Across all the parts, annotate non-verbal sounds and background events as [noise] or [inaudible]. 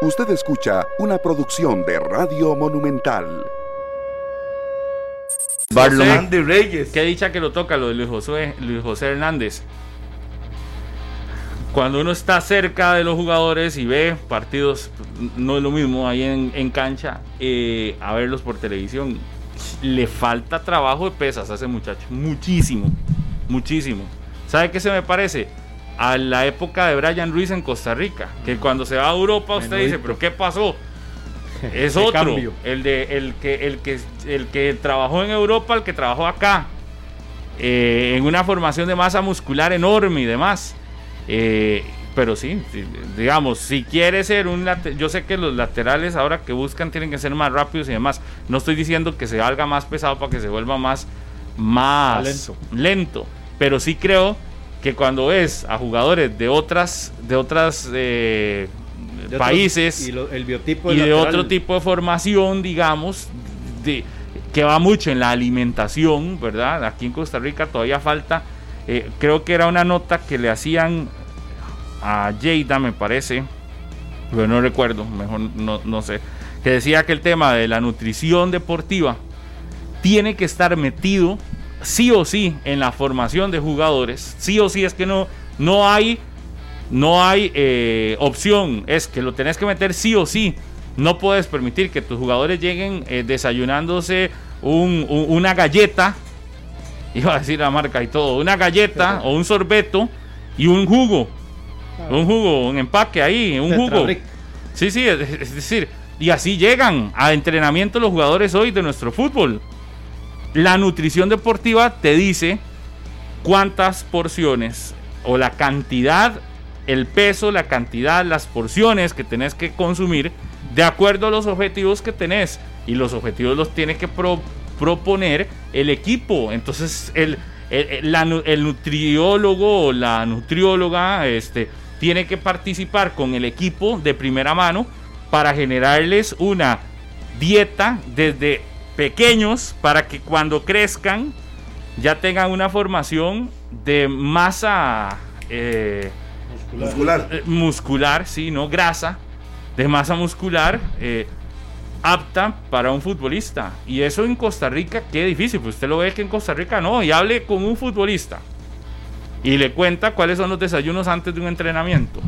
Usted escucha una producción de Radio Monumental. José, Reyes. Qué dicha que lo toca lo de Luis José, Luis José Hernández. Cuando uno está cerca de los jugadores y ve partidos, no es lo mismo ahí en, cancha, eh, a verlos por televisión. Le falta trabajo de pesas a ese muchacho. Muchísimo, muchísimo. ¿Sabe qué se me parece? A la época de Brian Ruiz en Costa Rica, que cuando se va a Europa usted dice, pero ¿qué pasó? [laughs] Es otro, el de el que el que el que trabajó en Europa, el que trabajó acá, eh, en una formación de masa muscular enorme y demás. Eh, pero sí, digamos, si quiere ser un yo sé que los laterales ahora que buscan tienen que ser más rápidos y demás. No estoy diciendo que se haga más pesado para que se vuelva más más lento, lento pero sí creo que cuando ves a jugadores de otras, de otras eh, países y el biotipo y de otro tipo de formación, digamos, de, que va mucho en la alimentación, ¿verdad? Aquí en Costa Rica todavía falta, eh, creo que era una nota que le hacían a Jada, me parece, pero no recuerdo, mejor no, no sé, que decía que el tema de la nutrición deportiva tiene que estar metido sí o sí en la formación de jugadores, sí o sí es que no, no hay, no hay eh, opción, es que lo tenés que meter sí o sí. No puedes permitir que tus jugadores lleguen eh, desayunándose una galleta, [laughs] iba a decir la marca y todo, una galleta o un sorbeto y un jugo. Un jugo, un empaque ahí, un jugo. Sí, sí, es decir, y así llegan a entrenamiento los jugadores hoy de nuestro fútbol. La nutrición deportiva te dice cuántas porciones o la cantidad, el peso, la cantidad, las porciones que tenés que consumir de acuerdo a los objetivos que tenés. Y los objetivos los tiene que proponer el equipo. Entonces el, el, nutriólogo o la nutrióloga este, tiene que participar con el equipo de primera mano para generarles una dieta desde pequeños para que cuando crezcan ya tengan una formación de masa eh, muscular. Eh, muscular, sí, no grasa, de masa muscular eh, apta para un futbolista. Y eso en Costa Rica, qué difícil, pues usted lo ve que en Costa Rica no, y hable con un futbolista y le cuenta cuáles son los desayunos antes de un entrenamiento.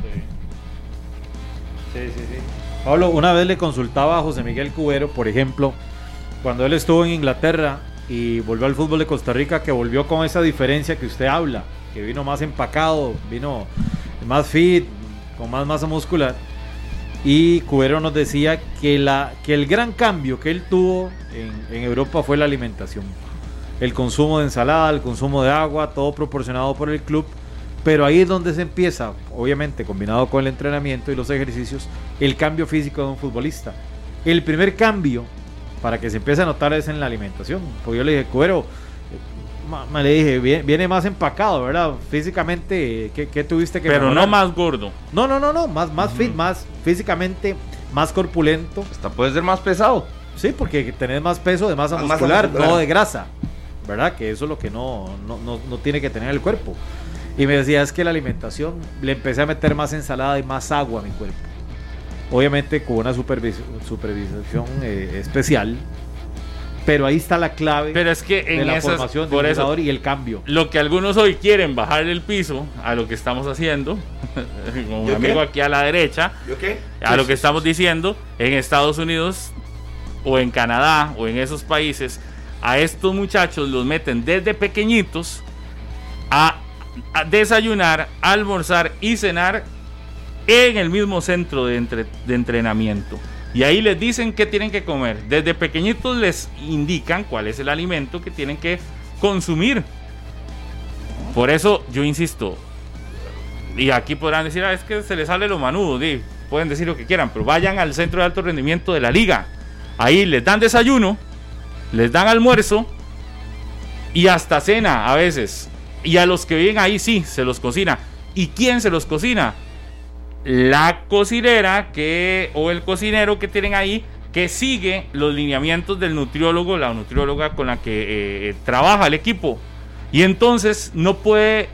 Sí, sí, sí. Pablo, una vez le consultaba a José Miguel Cubero, por ejemplo, cuando él estuvo en Inglaterra y volvió al fútbol de Costa Rica, que volvió con esa diferencia que usted habla, que vino más empacado, vino más fit, con más masa muscular. Y Cubero nos decía que, la, que el gran cambio que él tuvo en, en Europa fue la alimentación. El consumo de ensalada, el consumo de agua, todo proporcionado por el club. Pero ahí es donde se empieza, obviamente combinado con el entrenamiento y los ejercicios, el cambio físico de un futbolista. El primer cambio para que se empiece a notar es en la alimentación. Pues yo le dije, cuero, me le dije, viene, más empacado, ¿verdad? Físicamente, ¿qué, tuviste que Pero no más gordo. No, no, no, no, más, más fit, más físicamente, más corpulento. Hasta puede ser más pesado. Sí, porque tenés más peso de masa, muscular, no de grasa, ¿verdad? Que eso es lo que no, no, no tiene que tener el cuerpo. Y me decía, es que la alimentación, le empecé a meter más ensalada y más agua a mi cuerpo obviamente con una supervisión, eh, especial. Pero ahí está la clave pero es que en de la formación del jugador y el cambio. Lo que algunos hoy quieren bajar el piso a lo que estamos haciendo, [laughs] como un amigo aquí a la derecha, a lo que estamos diciendo, en Estados Unidos o en Canadá o en esos países, a estos muchachos los meten desde pequeñitos a desayunar, almorzar y cenar en el mismo centro de, entrenamiento. Y ahí les dicen qué tienen que comer. Desde pequeñitos les indican cuál es el alimento que tienen que consumir. Por eso yo insisto, y aquí podrán decir, ah, es que se les sale lo manudo, pueden decir lo que quieran, pero vayan al centro de alto rendimiento de la liga. Ahí les dan desayuno, les dan almuerzo y hasta cena a veces. Y a los que viven ahí sí, se los cocina. ¿Y quién se los cocina? La cocinera que, o el cocinero que tienen ahí que sigue los lineamientos del nutriólogo, la nutrióloga con la que eh, trabaja el equipo. Y entonces no puede,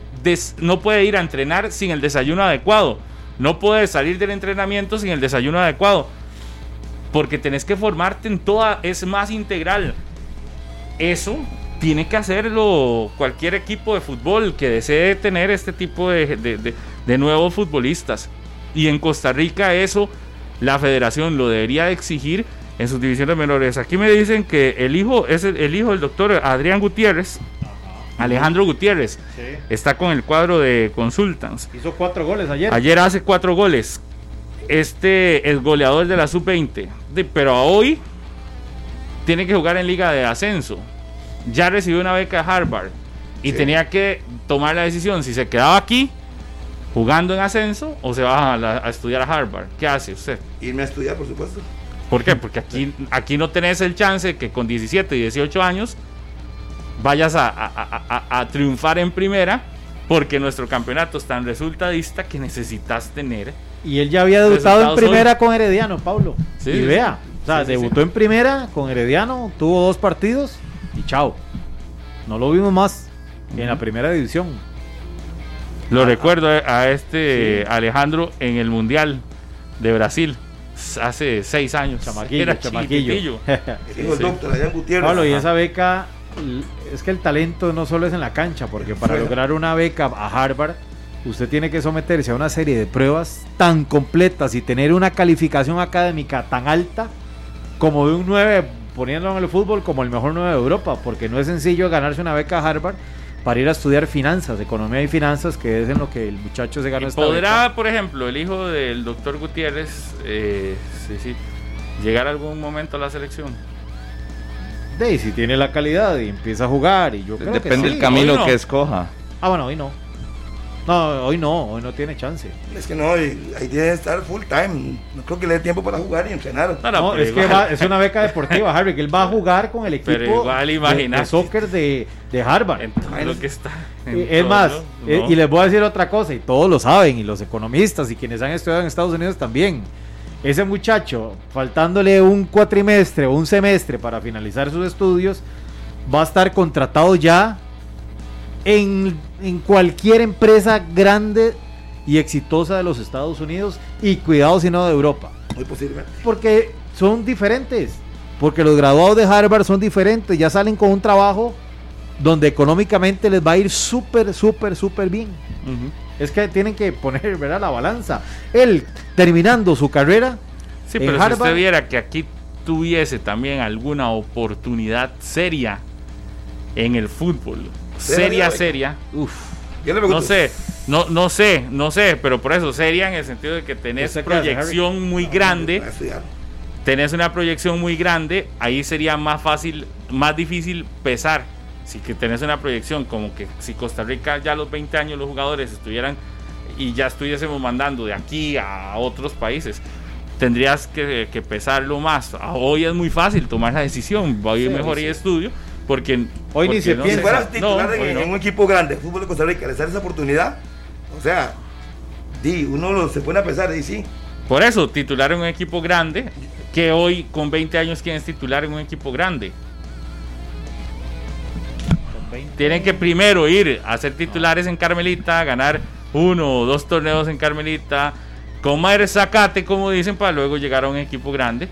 no puede ir a entrenar sin el desayuno adecuado. no puedes salir del entrenamiento sin el desayuno adecuado. Porque tenés que formarte en toda, es más integral. Eso tiene que hacerlo cualquier equipo de fútbol que desee tener este tipo de, de nuevos futbolistas. Y en Costa Rica eso la federación lo debería exigir en sus divisiones menores. Aquí me dicen que el hijo es el, hijo del doctor Adrián Gutiérrez. Alejandro Gutiérrez está con el cuadro de Consultants. Hizo cuatro goles ayer. Ayer hace cuatro goles. Este es goleador de la sub-20. Pero hoy tiene que jugar en liga de ascenso. Ya recibió una beca de Harvard. Y tenía que tomar la decisión si se quedaba aquí jugando en ascenso o se va a, estudiar a Harvard? ¿Qué hace usted? Irme a estudiar, por supuesto. ¿Por qué? Porque aquí, [laughs] aquí no tenés el chance que con 17 y 18 años vayas a, triunfar en primera porque nuestro campeonato es tan resultadista que necesitas tener. Y él ya había debutado en primera con Herediano, Pablo. Sí, y vea, o sea, debutó en primera con Herediano, tuvo dos partidos y chao. No lo vimos más en la primera división. Lo recuerdo a este Alejandro en el Mundial de Brasil hace seis años. Chamaquillo, Era chamaquillo. [laughs] Pablo, y esa beca, es que el talento no solo es en la cancha, porque para lograr una beca a Harvard, usted tiene que someterse a una serie de pruebas tan completas y tener una calificación académica tan alta como de un 9, poniéndolo en el fútbol como el mejor 9 de Europa, porque no es sencillo ganarse una beca a Harvard para ir a estudiar finanzas, economía y finanzas, que es en lo que el muchacho se gana. ¿Podrá, por ejemplo, el hijo del doctor Gutiérrez, eh, sí, sí, llegar algún momento a la selección? De si tiene la calidad y empieza a jugar y yo creo Depende del camino que escoja. Ah, bueno, hoy no. No, hoy no, hoy no tiene chance. Es que no, ahí tiene que estar full time. No creo que le dé tiempo para jugar y entrenar. No, es que es una beca deportiva, Harry, que él va a jugar con el equipo de, soccer de, de Harvard. lo que está es más, eh, y les voy a decir otra cosa, y todos lo saben, y los economistas y quienes han estudiado en Estados Unidos también. Ese muchacho, faltándole un cuatrimestre o un semestre para finalizar sus estudios, va a estar contratado ya en, cualquier empresa grande y exitosa de los Estados Unidos y cuidado si no de Europa. Muy posiblemente. Porque son diferentes. Porque los graduados de Harvard son diferentes. Ya salen con un trabajo donde económicamente les va a ir súper, súper, súper bien. Es que tienen que poner ¿verdad? la balanza. Él terminando su carrera. Sí, pero si usted viera que aquí tuviese también alguna oportunidad seria en el fútbol seria, seria. Uf. No sé, no, no sé, no sé, pero por eso seria en el sentido de que tenés proyección muy grande. Tenés una proyección muy grande, ahí sería más fácil, más difícil pesar. Si que tenés una proyección como que si Costa Rica ya a los 20 años los jugadores estuvieran y ya estuviésemos mandando de aquí a otros países, tendrías que, pesarlo más. Hoy es muy fácil tomar la decisión, voy a ir mejor y estudio porque hoy ni se piensa. Si fueras titular en, un equipo grande, fútbol de Costa Rica, le esa oportunidad, o sea, di, uno se pone a pensar, y sí. Por eso, titular en un equipo grande, que hoy con 20 años, ¿quién es titular en un equipo grande? Tienen que primero ir a ser titulares en Carmelita, ganar uno o dos torneos en Carmelita, comer zacate, como dicen, para luego llegar a un equipo grande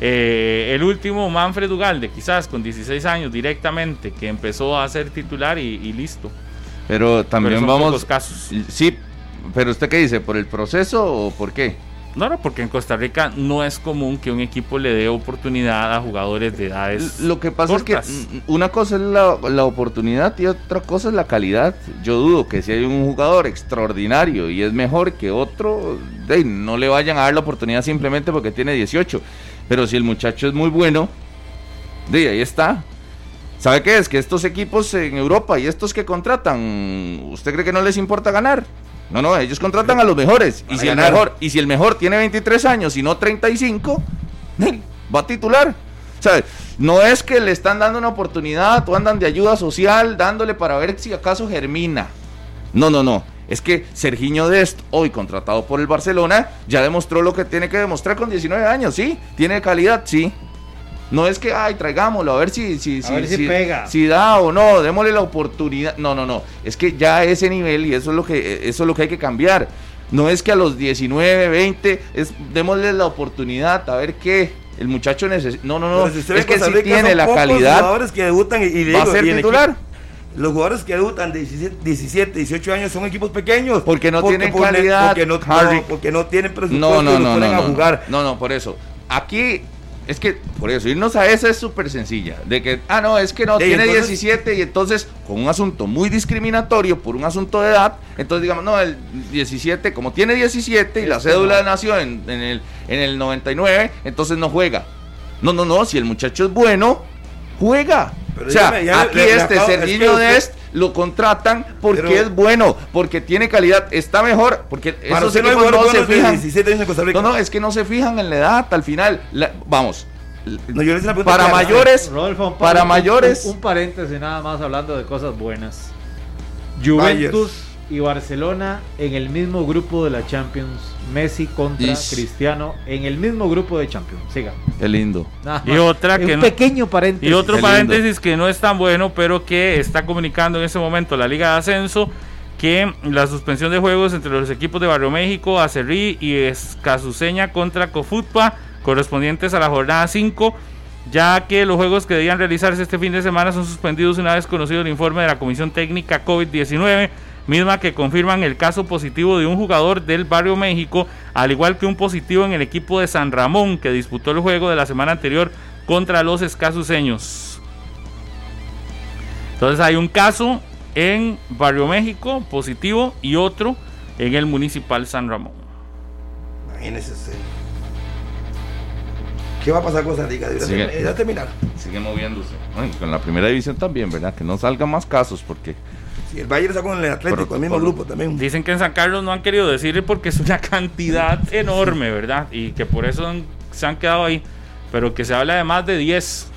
eh, el último, Manfred Ugalde, quizás con 16 años directamente, que empezó a ser titular y, listo. Pero también vamos. casos. Sí, pero ¿usted qué dice? ¿Por el proceso o por qué? No, no, porque en Costa Rica no es común que un equipo le dé oportunidad a jugadores de edades. Lo que pasa es que una cosa es la, la, oportunidad y otra cosa es la calidad. Yo dudo que si hay un jugador extraordinario y es mejor que otro, no le vayan a dar la oportunidad simplemente porque tiene 18. Pero si el muchacho es muy bueno, de ahí está. ¿Sabe qué es? Que estos equipos en Europa y estos que contratan, ¿usted cree que no les importa ganar? No, no, ellos contratan a los mejores. Y si, el mejor, y si el mejor tiene 23 años y no 35, va a titular. O sea, no es que le están dando una oportunidad o andan de ayuda social dándole para ver si acaso germina. No, no, no. Es que Sergiño Dest, hoy contratado por el Barcelona, ya demostró lo que tiene que demostrar con 19 años, ¿sí? Tiene calidad, sí. No es que, ay, traigámoslo, a ver si, si, si, pega. si da o no, démosle la oportunidad. No, no, no. Es que ya a ese nivel, y eso es lo que, eso es lo que hay que cambiar. No es que a los 19, 20, es, démosle la oportunidad a ver qué. El muchacho necesita. No, no, no. Si es que si tiene la calidad. jugadores que debutan y, y Va a ser y titular. equipo- los jugadores que debutan de 17, 17, 18 años son equipos pequeños. Porque no tienen calidad, Porque no, Harry. no, porque no tienen presupuesto No, no, no, no, ponen no, a no. jugar. No, no, por eso. Aquí es que, por eso, irnos a esa es súper sencilla. De que, ah, no, es que no, Sí, tiene entonces- 17 y entonces, con un asunto muy discriminatorio por un asunto de edad, entonces digamos, no, el 17, como tiene 17 y la Este cédula no. nació en, en el, en el 99, entonces no juega. No, no, no, si el muchacho es bueno, juega. Pero o sea, dígame, ya aquí le- le este Serginho Dest lo contratan porque Pero- es bueno, porque tiene calidad, está mejor, porque Para esos usted no equipos no se fijan. 17 años en Costa Rica. No, no, es que no se fijan en la edad al final. La- vamos. No, yo Para mayores, Rodolfo, para un- mayores. Un, un paréntesis nada más hablando de cosas buenas. Juventus y Barcelona en el mismo grupo de la Champions. Messi contra Ish. Cristiano en el mismo grupo de Champions. Siga. Qué lindo. Y otra que un no- pequeño paréntesis. Y otro Qué lindo. paréntesis que no es tan bueno, pero que está comunicando en este momento la Liga de Ascenso que la suspensión de juegos entre los equipos de Barrio México, Acerrí y Escasuseña contra Cofutpa, correspondientes a la jornada 5, ya que los juegos que debían realizarse este fin de semana son suspendidos una vez conocido el informe de la Comisión Técnica COVID-19, misma que confirman el caso positivo de un jugador del Barrio México, al igual que un positivo en el equipo de San Ramón, que disputó el juego de la semana anterior contra los escasuseños. Entonces hay un caso en Barrio México positivo y otro en el municipal San Ramón. Imagínese usted. ¿Qué va a pasar con Costa Rica? Ya terminar. Sigue moviéndose. Con la primera división también, ¿verdad? Que no salgan más casos porque. El Bayern está con el Atlético, Pero- el mismo grupo también. Dicen que en San Carlos no han querido decir porque es una cantidad enorme, ¿verdad? Y que por eso han- se han quedado ahí. Pero que se habla de más de 10.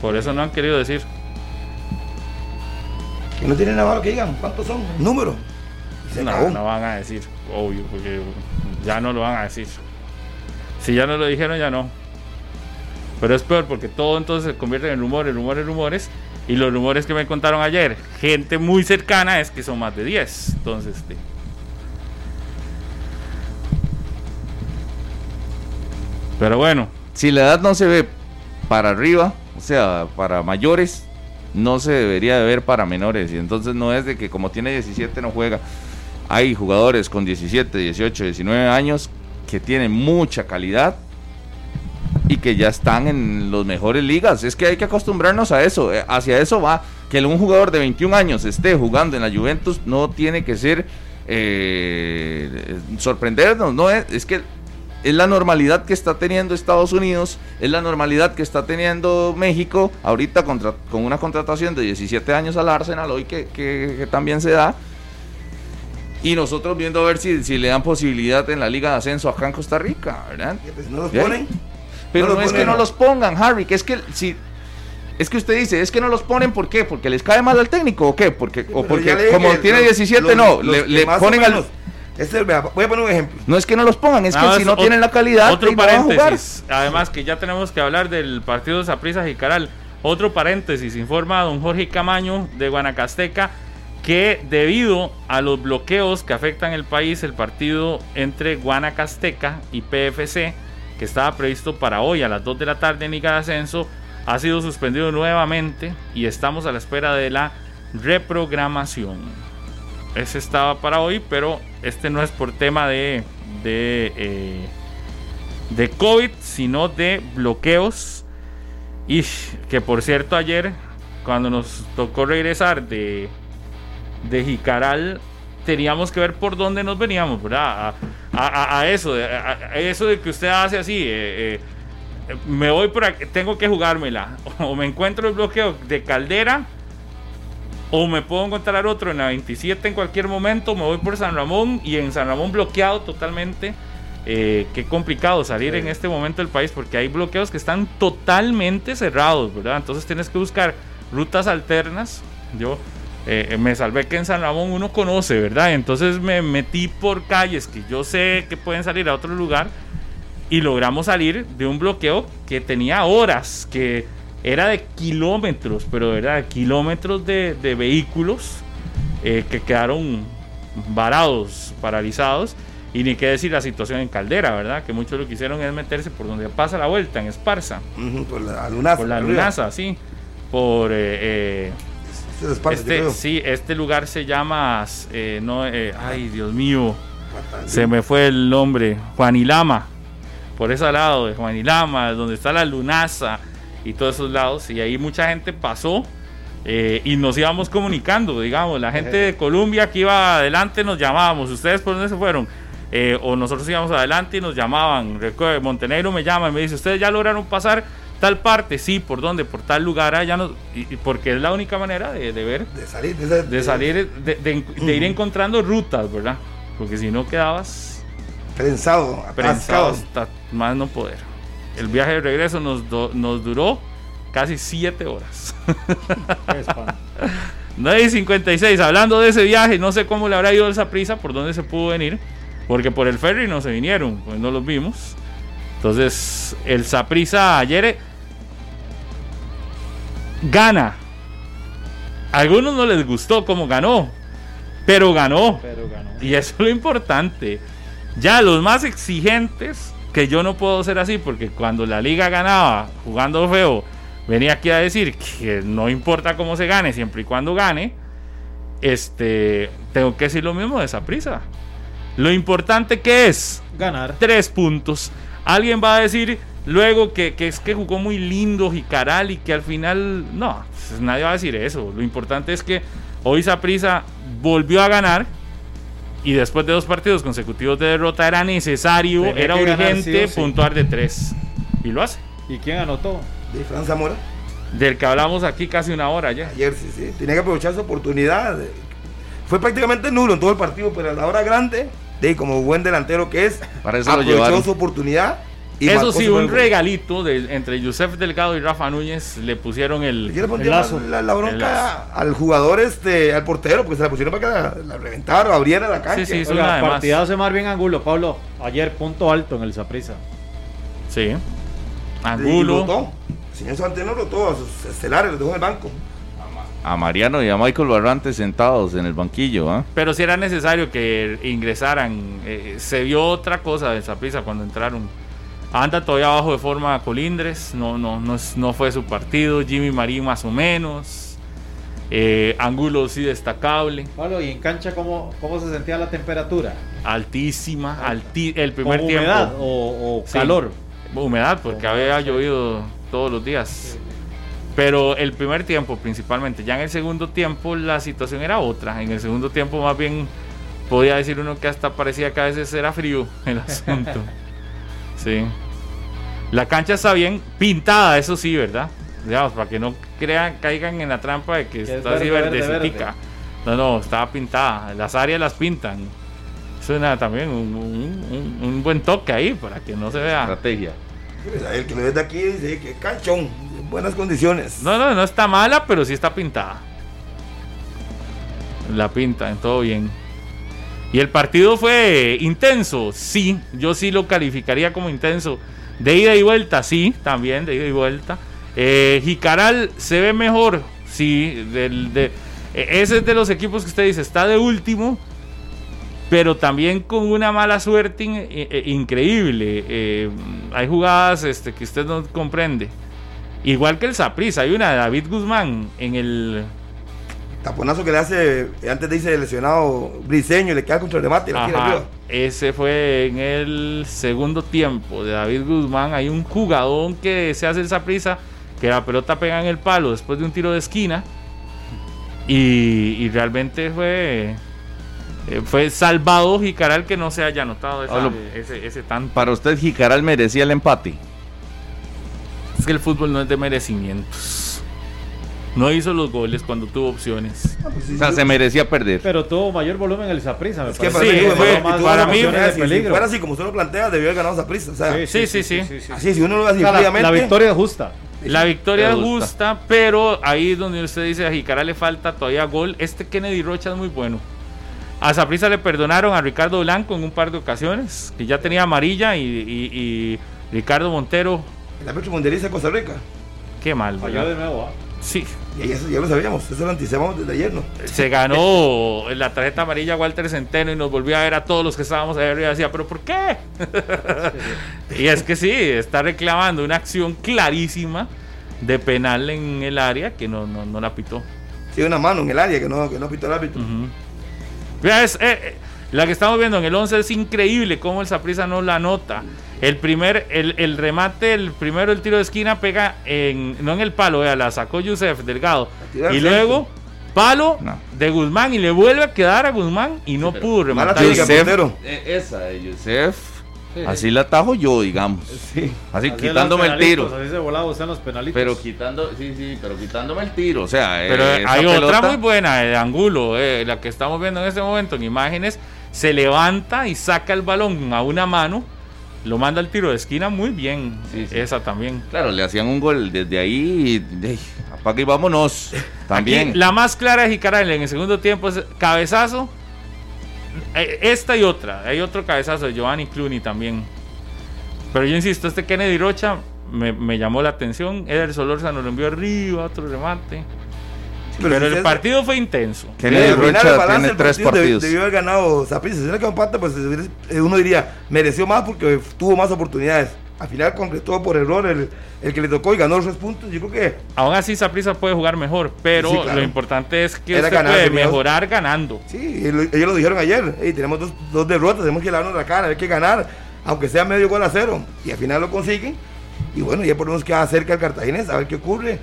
Por eso no han querido decir. Que no tienen nada malo que digan. ¿Cuántos son? Número. No, no van a decir, obvio, porque ya no lo van a decir. Si ya no lo dijeron, ya no. Pero es peor porque todo entonces se convierte en rumores, rumores, rumores. Y los rumores que me contaron ayer, gente muy cercana, es que son más de 10. Entonces, este, pero bueno, Si la edad no se ve para arriba, o sea, para mayores, no se debería de ver para menores. Y entonces no es de que como tiene 17 no juega. Hay jugadores con 17, 18, 19 años que tienen mucha calidad y que ya están en los mejores ligas. Es que hay que acostumbrarnos a eso. eh, Hacia eso va. Que un jugador de 21 años esté jugando en la Juventus no tiene que ser eh, sorprendernos. No es, es que es la normalidad que está teniendo Estados Unidos, es la normalidad que está teniendo México, ahorita contra- con una contratación de 17 años al Arsenal, hoy que, que- que también se da. Y nosotros viendo a ver si, si le dan posibilidad en la Liga de Ascenso acá en Costa Rica, ¿verdad? Pues, no los ponen. Pero No es que no los pongan, Harry, que es que si es que usted dice, es que no los ponen ¿por qué? Porque les cae mal al técnico o qué? Porque o porque como tiene los- 17 los- no, los le, ponen al Este, voy a poner un ejemplo. No es que no los pongan, es Nada que si no tienen la calidad, Otro y no a paréntesis. Además que ya tenemos que hablar del partido de Saprissa y Caral. Otro paréntesis. Informa don Jorge Camaño de Guanacasteca que debido a los bloqueos que afectan el país, el partido entre Guanacasteca y PFC, que estaba previsto para hoy a las 2 de la tarde en Liga de Ascenso, ha sido suspendido nuevamente y estamos a la espera de la reprogramación. Ese estaba para hoy, pero este no es por tema de, de, eh, COVID, sino de bloqueos. Y que por cierto, ayer, cuando nos tocó regresar de, de Jicaral, teníamos que ver por dónde nos veníamos, ¿verdad? A- a eso, a, eso de que usted hace así. eh, eh, me voy por aquí, tengo que jugármela. [laughs] O me encuentro el bloqueo de Caldera o me puedo encontrar otro en la 27 en cualquier momento, me voy por San Ramón y en San Ramón bloqueado totalmente. Eh, qué complicado salir en este momento del país porque hay bloqueos que están totalmente cerrados, ¿verdad? Entonces tienes que buscar rutas alternas. Yo eh, me salvé que en San Ramón uno conoce, ¿verdad? Entonces me metí por calles que yo sé que pueden salir a otro lugar y logramos salir de un bloqueo que tenía horas, que era de kilómetros, pero de verdad, kilómetros de, de vehículos eh, que quedaron varados, paralizados. Y ni qué decir la situación en Caldera, ¿verdad? Que muchos lo que hicieron es meterse por donde pasa la vuelta, en Esparza. Por la lunaza. Por la. Lunaza, sí. Por... eh, eh, Eso es Esparza, yo este, sí, este lugar se llama... eh, no, eh, ay, Dios mío. Se me fue el nombre. Juanilama. Por ese lado de Juanilama, donde está la Lunaza y todos esos lados. Y ahí mucha gente pasó eh, y nos íbamos comunicando, digamos. La gente de Colombia que iba adelante nos llamábamos. ¿Ustedes por dónde se fueron? Eh, o nosotros íbamos adelante y nos llamaban. Montenegro me llama y me dice, ¿ustedes ya lograron pasar tal parte? Sí, ¿por dónde? Por tal lugar. Ah, ya no, y- y porque es la única manera de, de ver De salir, de, salir, de, de- de ir encontrando rutas, ¿verdad? Porque si no quedabas Prensado, prensado hasta más no poder. El viaje de regreso nos, do- nos duró casi 7 horas. Qué espanto. 9 y 56, hablando de ese viaje, no sé cómo le habrá ido esa prisa, por dónde se pudo venir, porque por el ferry no se vinieron, pues no los vimos. Entonces, el Saprisa ayer gana. A algunos no les gustó cómo ganó, pero ganó. Pero ganó. Y eso es lo importante. Ya los más exigentes, que yo no puedo ser así, porque cuando la liga ganaba jugando feo, venía aquí a decir que no importa cómo se gane, siempre y cuando gane, este, tengo que decir lo mismo de esa prisa. Lo importante que es Ganar. tres puntos. Alguien va a decir luego que, que es que jugó muy lindo Jicaral y que al final no, pues nadie va a decir eso. Lo importante es que hoy Saprisa volvió a ganar y después de dos partidos consecutivos de derrota era necesario, Tenía era ganar urgente sí sí. puntuar de tres y lo hace. ¿Y quién anotó? De Fran Zamora. Del que hablamos aquí casi una hora ya. Ayer sí, sí. Tenía que aprovechar su oportunidad. Fue prácticamente nulo en todo el partido, pero a la hora grande, de como buen delantero que es, Para eso lo aprovechó su oportunidad. Y Eso sí, un regalito de, entre Yusef Delgado y Rafa Núñez le pusieron el, le El lazo. la, la bronca El lazo. al jugador, este, al portero, porque se la pusieron para que la, la reventara o abriera la cancha. Sí, sí, sí. Oiga, una de más. partidazo de Marvin Angulo, Pablo. Ayer punto alto en el Saprisa. Sí. Angulo. señor Santeno rotó a sus estelares, los dejó en el banco. A Mariano y a Michael Barrantes sentados en el banquillo, ¿ah? Pero si era necesario que ingresaran. eh, se vio otra cosa de Saprissa cuando entraron. Anda todavía abajo de forma Colindres. No, no, no, no fue su partido. Jimmy Marín más o menos. Eh, Angulo sí destacable. Pablo, ¿y en cancha cómo, cómo se sentía la temperatura? Altísima. alti- el ¿Con primer tiempo. humedad o, o Sí. calor? Humedad, porque había llovido todos los días. Pero el primer tiempo principalmente. Ya en el segundo tiempo la situación era otra. En el segundo tiempo más bien podía decir uno que hasta parecía que a veces era frío el [laughs] asunto. Sí. La cancha está bien pintada, eso sí, ¿verdad? Digamos, para que no crean, caigan en la trampa de que Que es está así verde, verde, verdecitica. No, no, estaba pintada. Las áreas las pintan. Eso es nada, también un, un- un- un buen toque ahí para que no se vea. Estrategia. El que lo ve de aquí dice que canchón, en buenas condiciones. No, no, no está mala, pero sí está pintada. La pinta, en todo bien. Y el partido fue intenso, sí. Yo sí lo calificaría como intenso. De ida y vuelta, sí, también, de ida y vuelta. Eh, Jicaral se ve mejor, sí. Eh, ese es de los equipos que usted dice, está de último, pero también con una mala suerte eh, eh, increíble. Eh, hay jugadas este, que usted no comprende. Igual que el Saprissa, hay una de David Guzmán en el. Taponazo que le hace antes de irse lesionado Briseño y le queda contra el remate y la tira Ajá, arriba. ese fue en el segundo tiempo de David Guzmán. Hay un jugador que se hace el Saprissa, que la pelota pega en el palo después de un tiro de esquina. Y, y realmente fue. eh, Fue salvado Jicaral que no se haya anotado esa- ese, ese tanto. Para usted, Jicaral merecía el empate. Es que el fútbol no es de merecimientos. No hizo los goles cuando tuvo opciones. Ah, pues sí, O sea, sí. se merecía perder. Pero tuvo mayor volumen el Saprissa, me Es que parece. Sí, para, mí, fue- tuvo más- para mí- de si- fuera así como usted lo plantea, debió haber ganado esa prisa. O sea, Sí, sí, sí. así, si uno lo ve así O sea, la, victoria es justa. La victoria es gusta. justa, pero ahí es donde usted dice a Jicara le falta todavía gol. Este Kennedy Rocha es muy bueno. A Saprissa le perdonaron a Ricardo Blanco en un par de ocasiones, que ya tenía amarilla, y, y- y Ricardo Montero, el árbitro mundialista de Costa Rica. qué mal, Falló de nuevo, ¿ah? Sí. Y eso ya lo sabíamos, eso lo anticipamos desde ayer, ¿no? Se ganó [laughs] la tarjeta amarilla Walter Centeno y nos volvió a ver a todos los que estábamos ahí y decía, ¿pero por qué? [laughs] y es que sí, está reclamando una acción clarísima de penal en el área que no, no, no la pitó. Sí, una mano en el área que no, que no pitó el árbitro. Vea, es, eh, eh, la que estamos viendo en el 11 es increíble cómo el Saprissa no la nota. El primer, el, el remate, el primero, el tiro de esquina pega en, no en el palo, vea, la sacó Yusef Delgado. Y luego, palo No. de Guzmán y le vuelve a quedar a Guzmán y no pero pudo mala rematar. Yusef, eh, esa de Yusef, Sí. así la atajo yo, digamos. Sí. Así, Así quitándome el tiro. penalitos, Así se volaba usted en los penalitos. Pero quitando, sí, sí, pero quitándome el tiro. O sea, Pero eh, esa hay otra muy buena de Angulo, eh, la que estamos viendo en este momento en imágenes. Se levanta y saca el balón a una mano, lo manda al tiro de esquina muy bien. Sí, sí. Esa también. Claro, le hacían un gol desde ahí y apaga y vámonos. [laughs] También. Aquí, la más clara de Jicaral en el segundo tiempo es cabezazo. eh, Esta y otra. Hay otro cabezazo de Giovanni Clooney también. Pero yo insisto, este Kennedy Rocha me, me llamó la atención. Eder Solórzano lo envió arriba, otro remate. Pero Pero, si el es- partido fue intenso. Kennedy Rocha el balance tiene tres partido partidos. Debió haber ganado Saprissa. Si no que empata, pues eh, uno diría, mereció más porque tuvo más oportunidades. Al final concretó por error el, el que le tocó y ganó los tres puntos. Yo creo que Aún así, Saprissa puede jugar mejor. Pero Sí, claro. lo importante es que Era usted ganar puede mejorar ganando. sí, ellos lo dijeron ayer. "Ey, tenemos dos, dos derrotas, tenemos que lavarnos la cara, hay que ganar, aunque sea medio gol a cero. Y al final lo consiguen. Y bueno, ya ponemos que cerca al Cartaginés, a ver qué ocurre.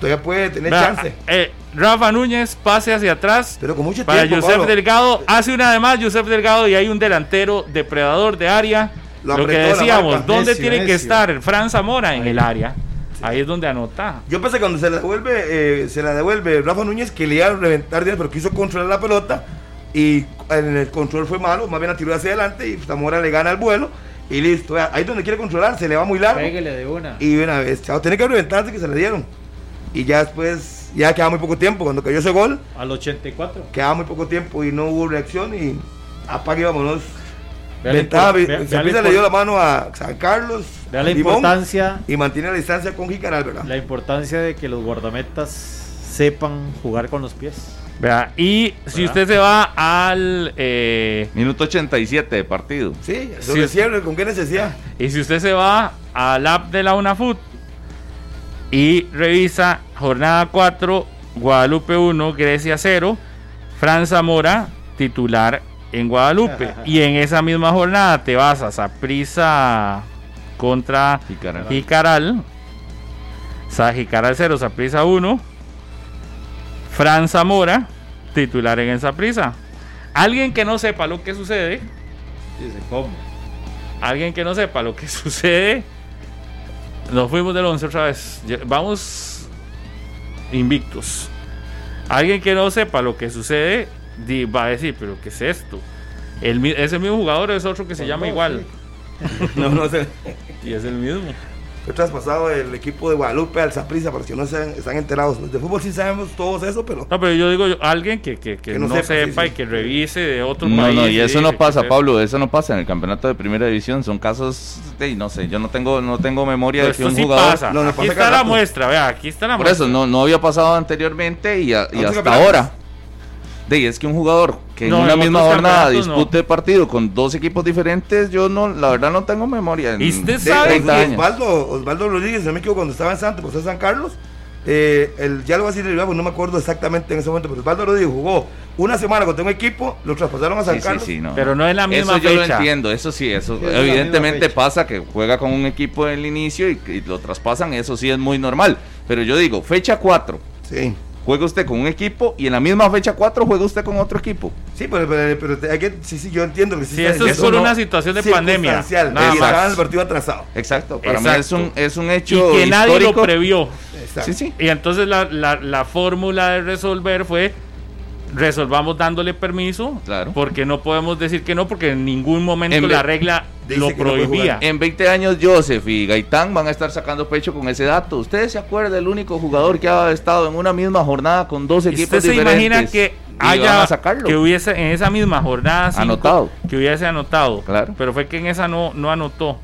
Todavía puede tener chance. eh, Rafa Núñez pase hacia atrás. Pero con mucho Para tiempo. Josep Pablo. Delgado, hace una de más Josep Delgado y hay un delantero depredador de área. Lo Lo, que decíamos, marca. ¿dónde Necio, tiene que estar Fran Zamora en el área? Ahí es donde anota. Yo pensé que cuando se la devuelve, eh, se la devuelve Rafa Núñez que le iba a reventar pero quiso controlar la pelota y en el control fue malo, más bien la tiró hacia adelante y Zamora le gana el vuelo y listo. Ahí donde quiere controlar, se le va muy largo Pégale de una. y una vez, chao, tiene que reventarse que se le dieron. Y ya después, ya quedaba muy poco tiempo, cuando cayó ese gol, Al 84. quedaba muy poco tiempo y no hubo reacción y apague vámonos. Vea la Ventaja, Saprissa le dio la mano a San Carlos, Vea la Limón, importancia, y mantiene la distancia con Jicaral, ¿verdad? la importancia de que los guardametas sepan jugar con los pies. Vea, y si ¿Verdad? usted se va al eh, Minuto 87 de partido. Sí, sobre cierre, ¿con qué necesidad? y si usted se va al app de la UNAFUT y revisa jornada 4, Guadalupe 1, Grecia 0, Fran Zamora titular en Guadalupe. [laughs] y en esa misma jornada te vas a Saprissa contra Jicaral. Jicaral. Sa- Jicaral 0, Saprissa 1. Fran Zamora, titular en el Saprissa. Alguien que no sepa lo que sucede, Dice, ¿cómo? alguien que no sepa lo que [laughs] sucede, nos fuimos del 11 otra vez. Vamos invictos. Alguien que no sepa lo que sucede va a decir, pero ¿qué es esto? El, mi- ese mismo jugador es otro que se Pues llama no, igual. [laughs] No, no sé. Y es el mismo. Fue traspasado el equipo de Guadalupe al Saprissa, para que no se, están enterados. De fútbol sí sabemos todos eso, pero No, pero yo digo yo, alguien que, que, que Que no, no sepa, sepa, sí, y sí. que revise de otro No, país. no, y eso no ¿qué pasa? Pablo, eso no pasa en el campeonato de primera división, son casos de, no sé, yo no tengo, no tengo memoria Pero de que un sí jugador... pasa. No, no aquí pasa está la rato. muestra, vea, aquí está la Por muestra. eso, no, no había pasado anteriormente y, a- y hasta ahora. De, y es que un jugador que en una en misma jornada campeonatos no. dispute partido con dos equipos diferentes, yo no, la verdad no tengo memoria. en ¿Y usted de- sabe? 30 años. Osvaldo, Osvaldo Rodríguez, no me equivoco, cuando estaba en Santos, pues en San Carlos, eh, el, ya lo voy a decir, no me acuerdo exactamente en ese momento, pero Osvaldo Rodríguez jugó una semana contra un equipo, lo traspasaron a San Sí, sí, Carlos. sí, no. Pero no es la misma eso yo fecha. lo entiendo, eso sí, eso evidentemente pasa que juega con un equipo en el inicio y, y lo traspasan, eso sí es muy normal. Pero yo digo, fecha 4, Sí, juega usted con un equipo y en la misma fecha 4 juega usted con otro equipo. sí, pero, pero- pero hay que, sí, sí, yo entiendo que sí Sí, esto es por una situación de pandemia. Nada y más. el partido atrasado. Exacto, para mí Exacto. es un, es un Y hecho que nadie lo previó. Exacto. Sí, sí. Y entonces la, la, la fórmula de resolver fue resolvamos dándole permiso, Claro. porque no podemos decir que no, porque en ningún momento En la regla lo que no puede prohibía. En 20 años Joseph y Gaitán van a estar sacando pecho con ese dato. ¿Ustedes se acuerdan del único jugador que ha estado en una misma jornada con dos ¿Y equipos ¿Usted se diferentes? imagina que haya a sacarlo? que hubiese en esa misma jornada cinco, Anotado. que hubiese anotado? Claro. Pero fue que en esa no, no anotó.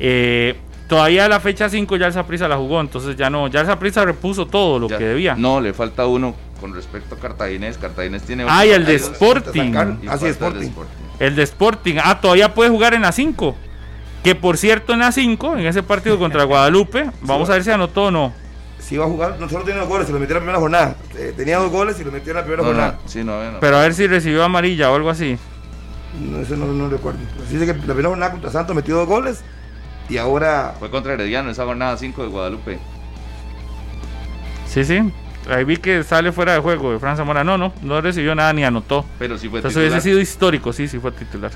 Eh, todavía la fecha 5 ya el Saprissa la jugó, entonces ya no, ya el Saprissa repuso todo lo Ya. que debía. No, le falta uno con respecto a Cartaginés. Cartaginés tiene. Ah, y el de Sporting. sacar- Y Ah, sí, falta el de Sporting. El de Sporting. Ah, todavía puede jugar en la 5. Que por cierto, en la 5, en ese partido [laughs] contra Guadalupe, vamos a ver si anotó o no. Si iba a jugar, no solo tiene dos goles, se lo metió en la primera jornada. Eh, tenía dos goles y lo metió en la primera No, jornada. no, sí, no, no. Pero a ver si recibió amarilla o algo así. No, eso no, no recuerdo. Sé que la primera jornada contra Santos metió dos goles y ahora Fue contra Herediano esa jornada 5 de Guadalupe. Sí, sí. Ahí vi que sale fuera de juego de Fran Zamora. No, no, no recibió nada ni anotó. Pero sí fue Entonces titular. hubiese sido histórico, sí, sí fue titular.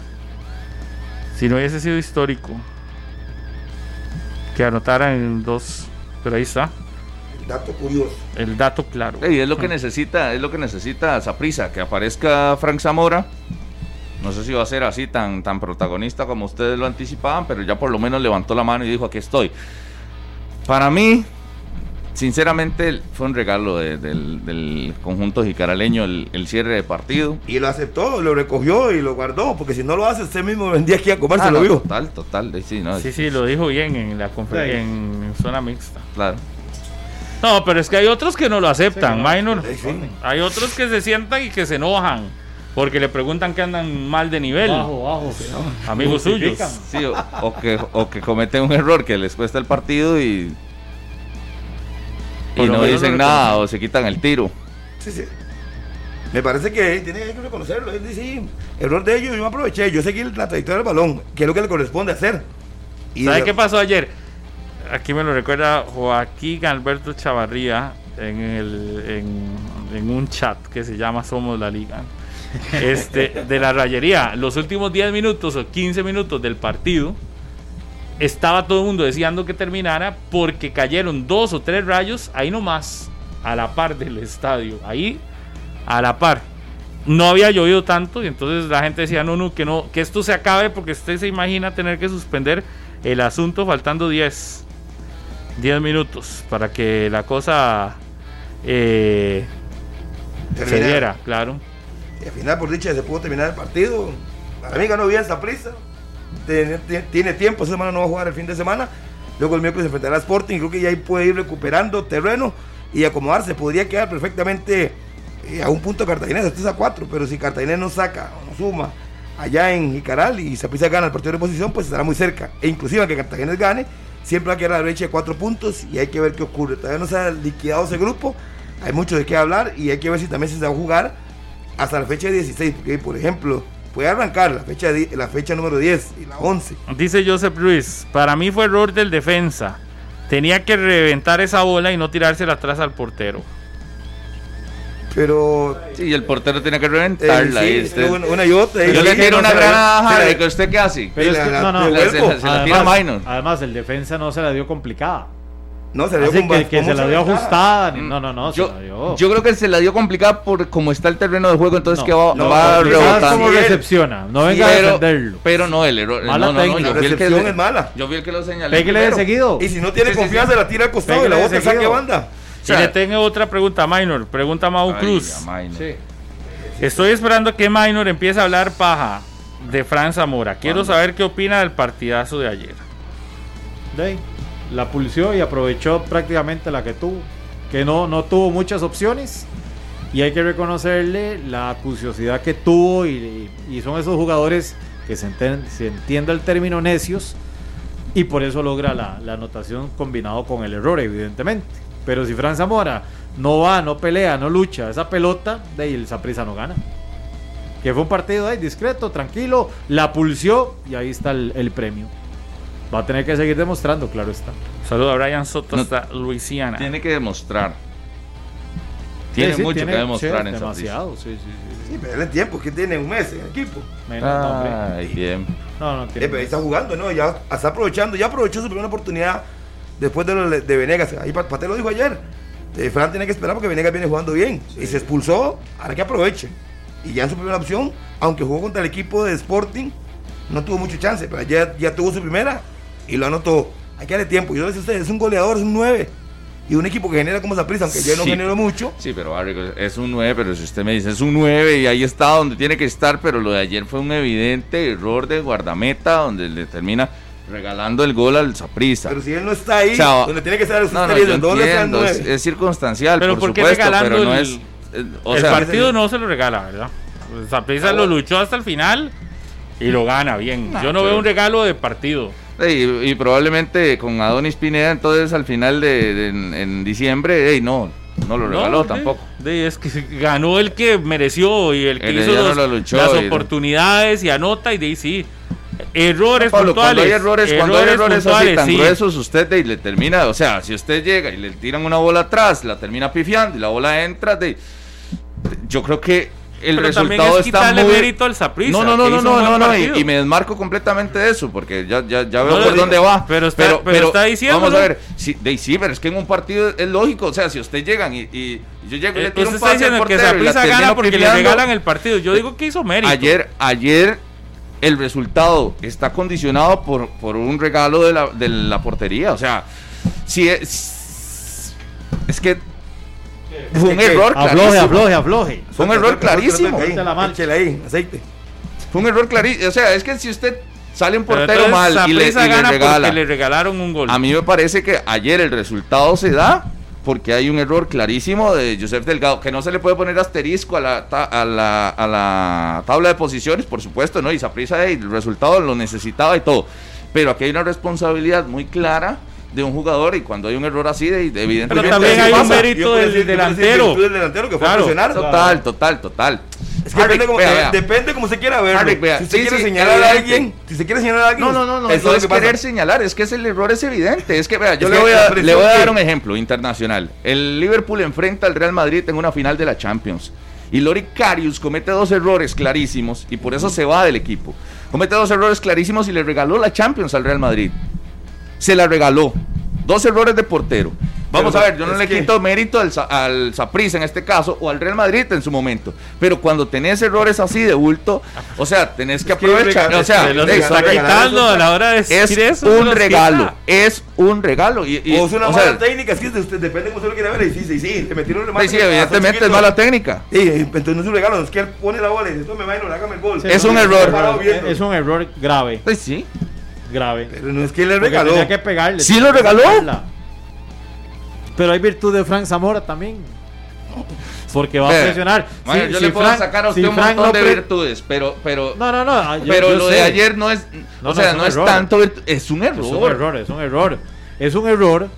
Si no hubiese sido histórico, que anotara en dos. Pero ahí está, el dato curioso. el dato claro. Y es lo que necesita, es lo que necesita Saprisa, que aparezca Frank Zamora. No sé si va a ser así tan, tan protagonista como ustedes lo anticipaban, pero ya por lo menos levantó la mano y dijo aquí estoy. Para mí, sinceramente, fue un regalo de- del, del conjunto jicaraleño el, el cierre de partido. Y lo aceptó, lo recogió y lo guardó, porque si no lo hace, usted mismo vendía aquí a comerse, Ah, lo no, vio. total, total, sí, no, Sí, sí, lo dijo bien en la confer- Sí. en zona mixta. claro. No, pero es que hay otros que no lo aceptan, Sí, Minor. Hay otros que se sientan y que se enojan porque le preguntan que andan mal de nivel, Bajo, bajo. amigos suyos. O, o que, o que cometen un error que les cuesta el partido y, y no dicen nada o se quitan el tiro. Sí, sí. Me parece que tiene que reconocerlo. Él dice, sí, error de ellos, yo me aproveché, yo seguí la trayectoria del balón, que es lo que le corresponde hacer. Y ¿Sabe de- qué pasó ayer? Aquí me lo recuerda Joaquín Alberto Chavarría en, el, en, en un chat que se llama Somos la Liga. Este, de la rayería. Los últimos 10 minutos o 15 minutos del partido estaba todo el mundo deseando que terminara porque cayeron dos o tres rayos ahí nomás, a la par del estadio. Ahí, a la par. No había llovido tanto y entonces la gente decía, no, no, que no, que esto se acabe porque usted se imagina tener que suspender el asunto faltando 10 10 minutos para que la cosa eh, se diera, claro. Y al final, por dicha, se pudo terminar el partido. Para mí ganó bien esa prisa. Tiene, tiempo, esa semana no va a jugar el fin de semana. Luego el miércoles enfrentará a Sporting. Creo que ya ahí puede ir recuperando terreno y acomodarse. Podría quedar perfectamente eh, a un punto Cartaginés, esto es a cuatro. Pero si Cartaginés no saca o no suma allá en Jicaral y Saprissa gana el partido de posición, pues estará muy cerca. E inclusive que Cartaginés gane, siempre va a quedar a la brecha de cuatro puntos y hay que ver qué ocurre. Todavía no se ha liquidado ese grupo. Hay mucho de qué hablar y hay que ver si también se va a jugar hasta la fecha 16, porque por ejemplo, puede arrancar la fecha, la fecha número 10 y la 11. Dice Joseph Ruiz, para mí fue error del defensa. Tenía que reventar esa bola y no tirársela atrás al portero. Pero Sí, y el portero tiene que eh, reventarla. sí, y usted- una, una y otra. y yo le dije, tiro no una granada a se la- Harry, ¿que usted qué hace? Pero Y es la- que, la- no, no, la- se la- tira Minor. además, el defensa no se la dio complicada. No, se le dio Así con que, que con se la dio ajustada. ni- No, no, no, se Yo, la dio. yo creo que se la dio complicada por cómo está el terreno de juego, entonces No, que va, no, va porque ¿Sabes rebotando. él- recepciona? No venga a pero, defenderlo. pero no, el error. Mala no, no, no, técnica. yo La fui el que recepción es mala. Yo vi el que lo señalé. Pégale de seguido. Y si no tiene Sí, confianza, sí. la tira al costado y Pégale la de otra saque banda. Y sea- le tengo otra pregunta, Minor. Pregunta Mau Ay, Cruz. Sí. Estoy esperando que Minor empiece a hablar paja de Fran Zamora. Quiero saber qué opina del partidazo de ayer. De la pulsió y aprovechó prácticamente la que tuvo. Que no, no tuvo muchas opciones. Y hay que reconocerle la acuciosidad que tuvo. Y, son esos jugadores que se, enten- se entiende el término necios. Y por eso logra la, la anotación combinado con el error, evidentemente. Pero si Fran Zamora no va, no pelea, no lucha esa pelota, de ahí el Saprissa no gana. Que fue un partido ahí discreto, tranquilo, la pulsió y ahí está el premio. Va a tener que seguir demostrando, claro está. Saludo a Brian Soto No. hasta Luisiana. Tiene que demostrar. Tiene Sí, sí, mucho tiene- que demostrar sí, en. Demasiado, sí, sí, sí. Sí, pero en tiempo, que tiene un mes en el equipo. Menos, no, hombre. Ay, bien. No, no, Eh, tiene- pero ahí está jugando, ¿no? Ya está aprovechando, ya aprovechó su primera oportunidad después de, lo de Venegas. Ahí Pa- Pate lo dijo ayer. Eh, Fran tiene que esperar porque Venegas viene jugando bien. Y se expulsó, ahora que aproveche. Y ya en su primera opción, aunque jugó contra el equipo de Sporting, no tuvo mucha chance, pero ya, ya tuvo su primera y lo anotó. Hay que darle tiempo. Yo les decía a ustedes, es un goleador, es un 9. Y un equipo que genera como esa prisa, aunque ya no Sí. generó mucho. Sí, pero es un 9, pero si usted me dice es un 9 y ahí está donde tiene que estar, pero lo de ayer fue un evidente error de guardameta donde le termina regalando el gol al Saprissa. Pero si él no está ahí, O sea, donde tiene que estar usted No, yo viendo, ¿dónde está el entiendo, es, nueve? es circunstancial, Pero por ¿por qué supuesto, regalando pero no el- es... eh, O el sea, partido no se lo regala, ¿verdad? Saprissa lo luchó hasta el final y lo gana bien. Nah, Yo no pero- veo un regalo de partido. Y, y probablemente con Adonis Pineda, entonces al final de, de- en, en diciembre, ey, no, no lo regaló No, tampoco. de- es que ganó el que mereció y el que El hizo no los- lo luchó las y- oportunidades y anota y de ahí sí. Errores Pablo, puntuales. cuando hay errores, cuando hay errores así tan sí. gruesos, usted de, le termina, o sea, si usted llega y le tiran una bola atrás, la termina pifiando y la bola entra, de, yo creo que el Pero resultado es está quitarle muy... mérito al Saprissa. No, no, no, no, no, no, no, y, me desmarco completamente de eso, porque ya, ya, ya veo No, por dónde va. pero está- pero está diciéndolo. Vamos a ver, sí, de, sí, pero es que en un partido es lógico, o sea, si usted llegan y, y yo llego y le Eh, tiro un está pase al diciendo que y la gana porque le regalan el partido. Yo digo que hizo mérito. Ayer, ayer el resultado está condicionado por, por un regalo de la, de la portería. O sea, si es, es que fue un error Afloje, clarísimo. afloje, afloje. Fue un error clarísimo. Échele ahí, aceite. Fue un error clarísimo. O sea, es que si usted sale un portero entonces mal y le, y le gana regala, porque le regalaron un gol. a mí me parece que ayer el resultado se da porque hay un error clarísimo de Joseph Delgado, que no se le puede poner asterisco a la, ta- a la, a la tabla de posiciones, por supuesto, ¿no? Y Saprissa el resultado lo necesitaba y todo. Pero aquí hay una responsabilidad muy clara de un jugador y cuando hay un error así, de, de- evidentemente... también hay un mérito del decir- delantero. del delantero que fue Claro. a presionar. Total, total, total. Es que Harry, depende como, vea, de- vea. depende como se quiera verlo. Harry, si sí, quiere sí, señalar a alguien, si se quiere señalar a alguien, No, no, no, no, eso no es que pasa. querer señalar, es que ese el error es evidente. Es que, vea, yo Es le voy, a, le voy a dar un ejemplo internacional. El Liverpool enfrenta al Real Madrid en una final de la Champions. Y Lori Karius comete dos errores clarísimos y por eso se va del equipo. Comete dos errores clarísimos y le regaló la Champions al Real Madrid. Se la regaló. Dos errores de portero. Vamos Pero a ver, yo no es le que- quito mérito al, Sa- al Saprissa en este caso o al Real Madrid en su momento. Pero cuando tenés errores así de bulto, o sea, tenés que Es que aprovechar. O sea, se de- está quitando a la hora de decir es eso. se un regalo, es un regalo. Y, y- o es una o mala sea, técnica, es que de usted depende cómo usted lo quiera ver. Y sí, sí, sí, le metieron un remate. sí, que- evidentemente es mala técnica. Sí, entonces no es un regalo, es que él pone la bola y dice, tome vaino, hágame el gol. Sí, Es no, un no, error. Es un error grave, Pues sí. Grave. Pero no es que le regaló. tenía que pegarle. ¿Sí lo regaló? Pero hay virtud de Frank Zamora también. Porque va a presionar. Si- yo si le puedo Frank- sacar a usted si un montón no de virtudes, pero, pero, No, no, no. yo- pero yo lo de ayer no es, No, o no, sea, es no es error. tanto es un error. Es un error, es un error. Es un error,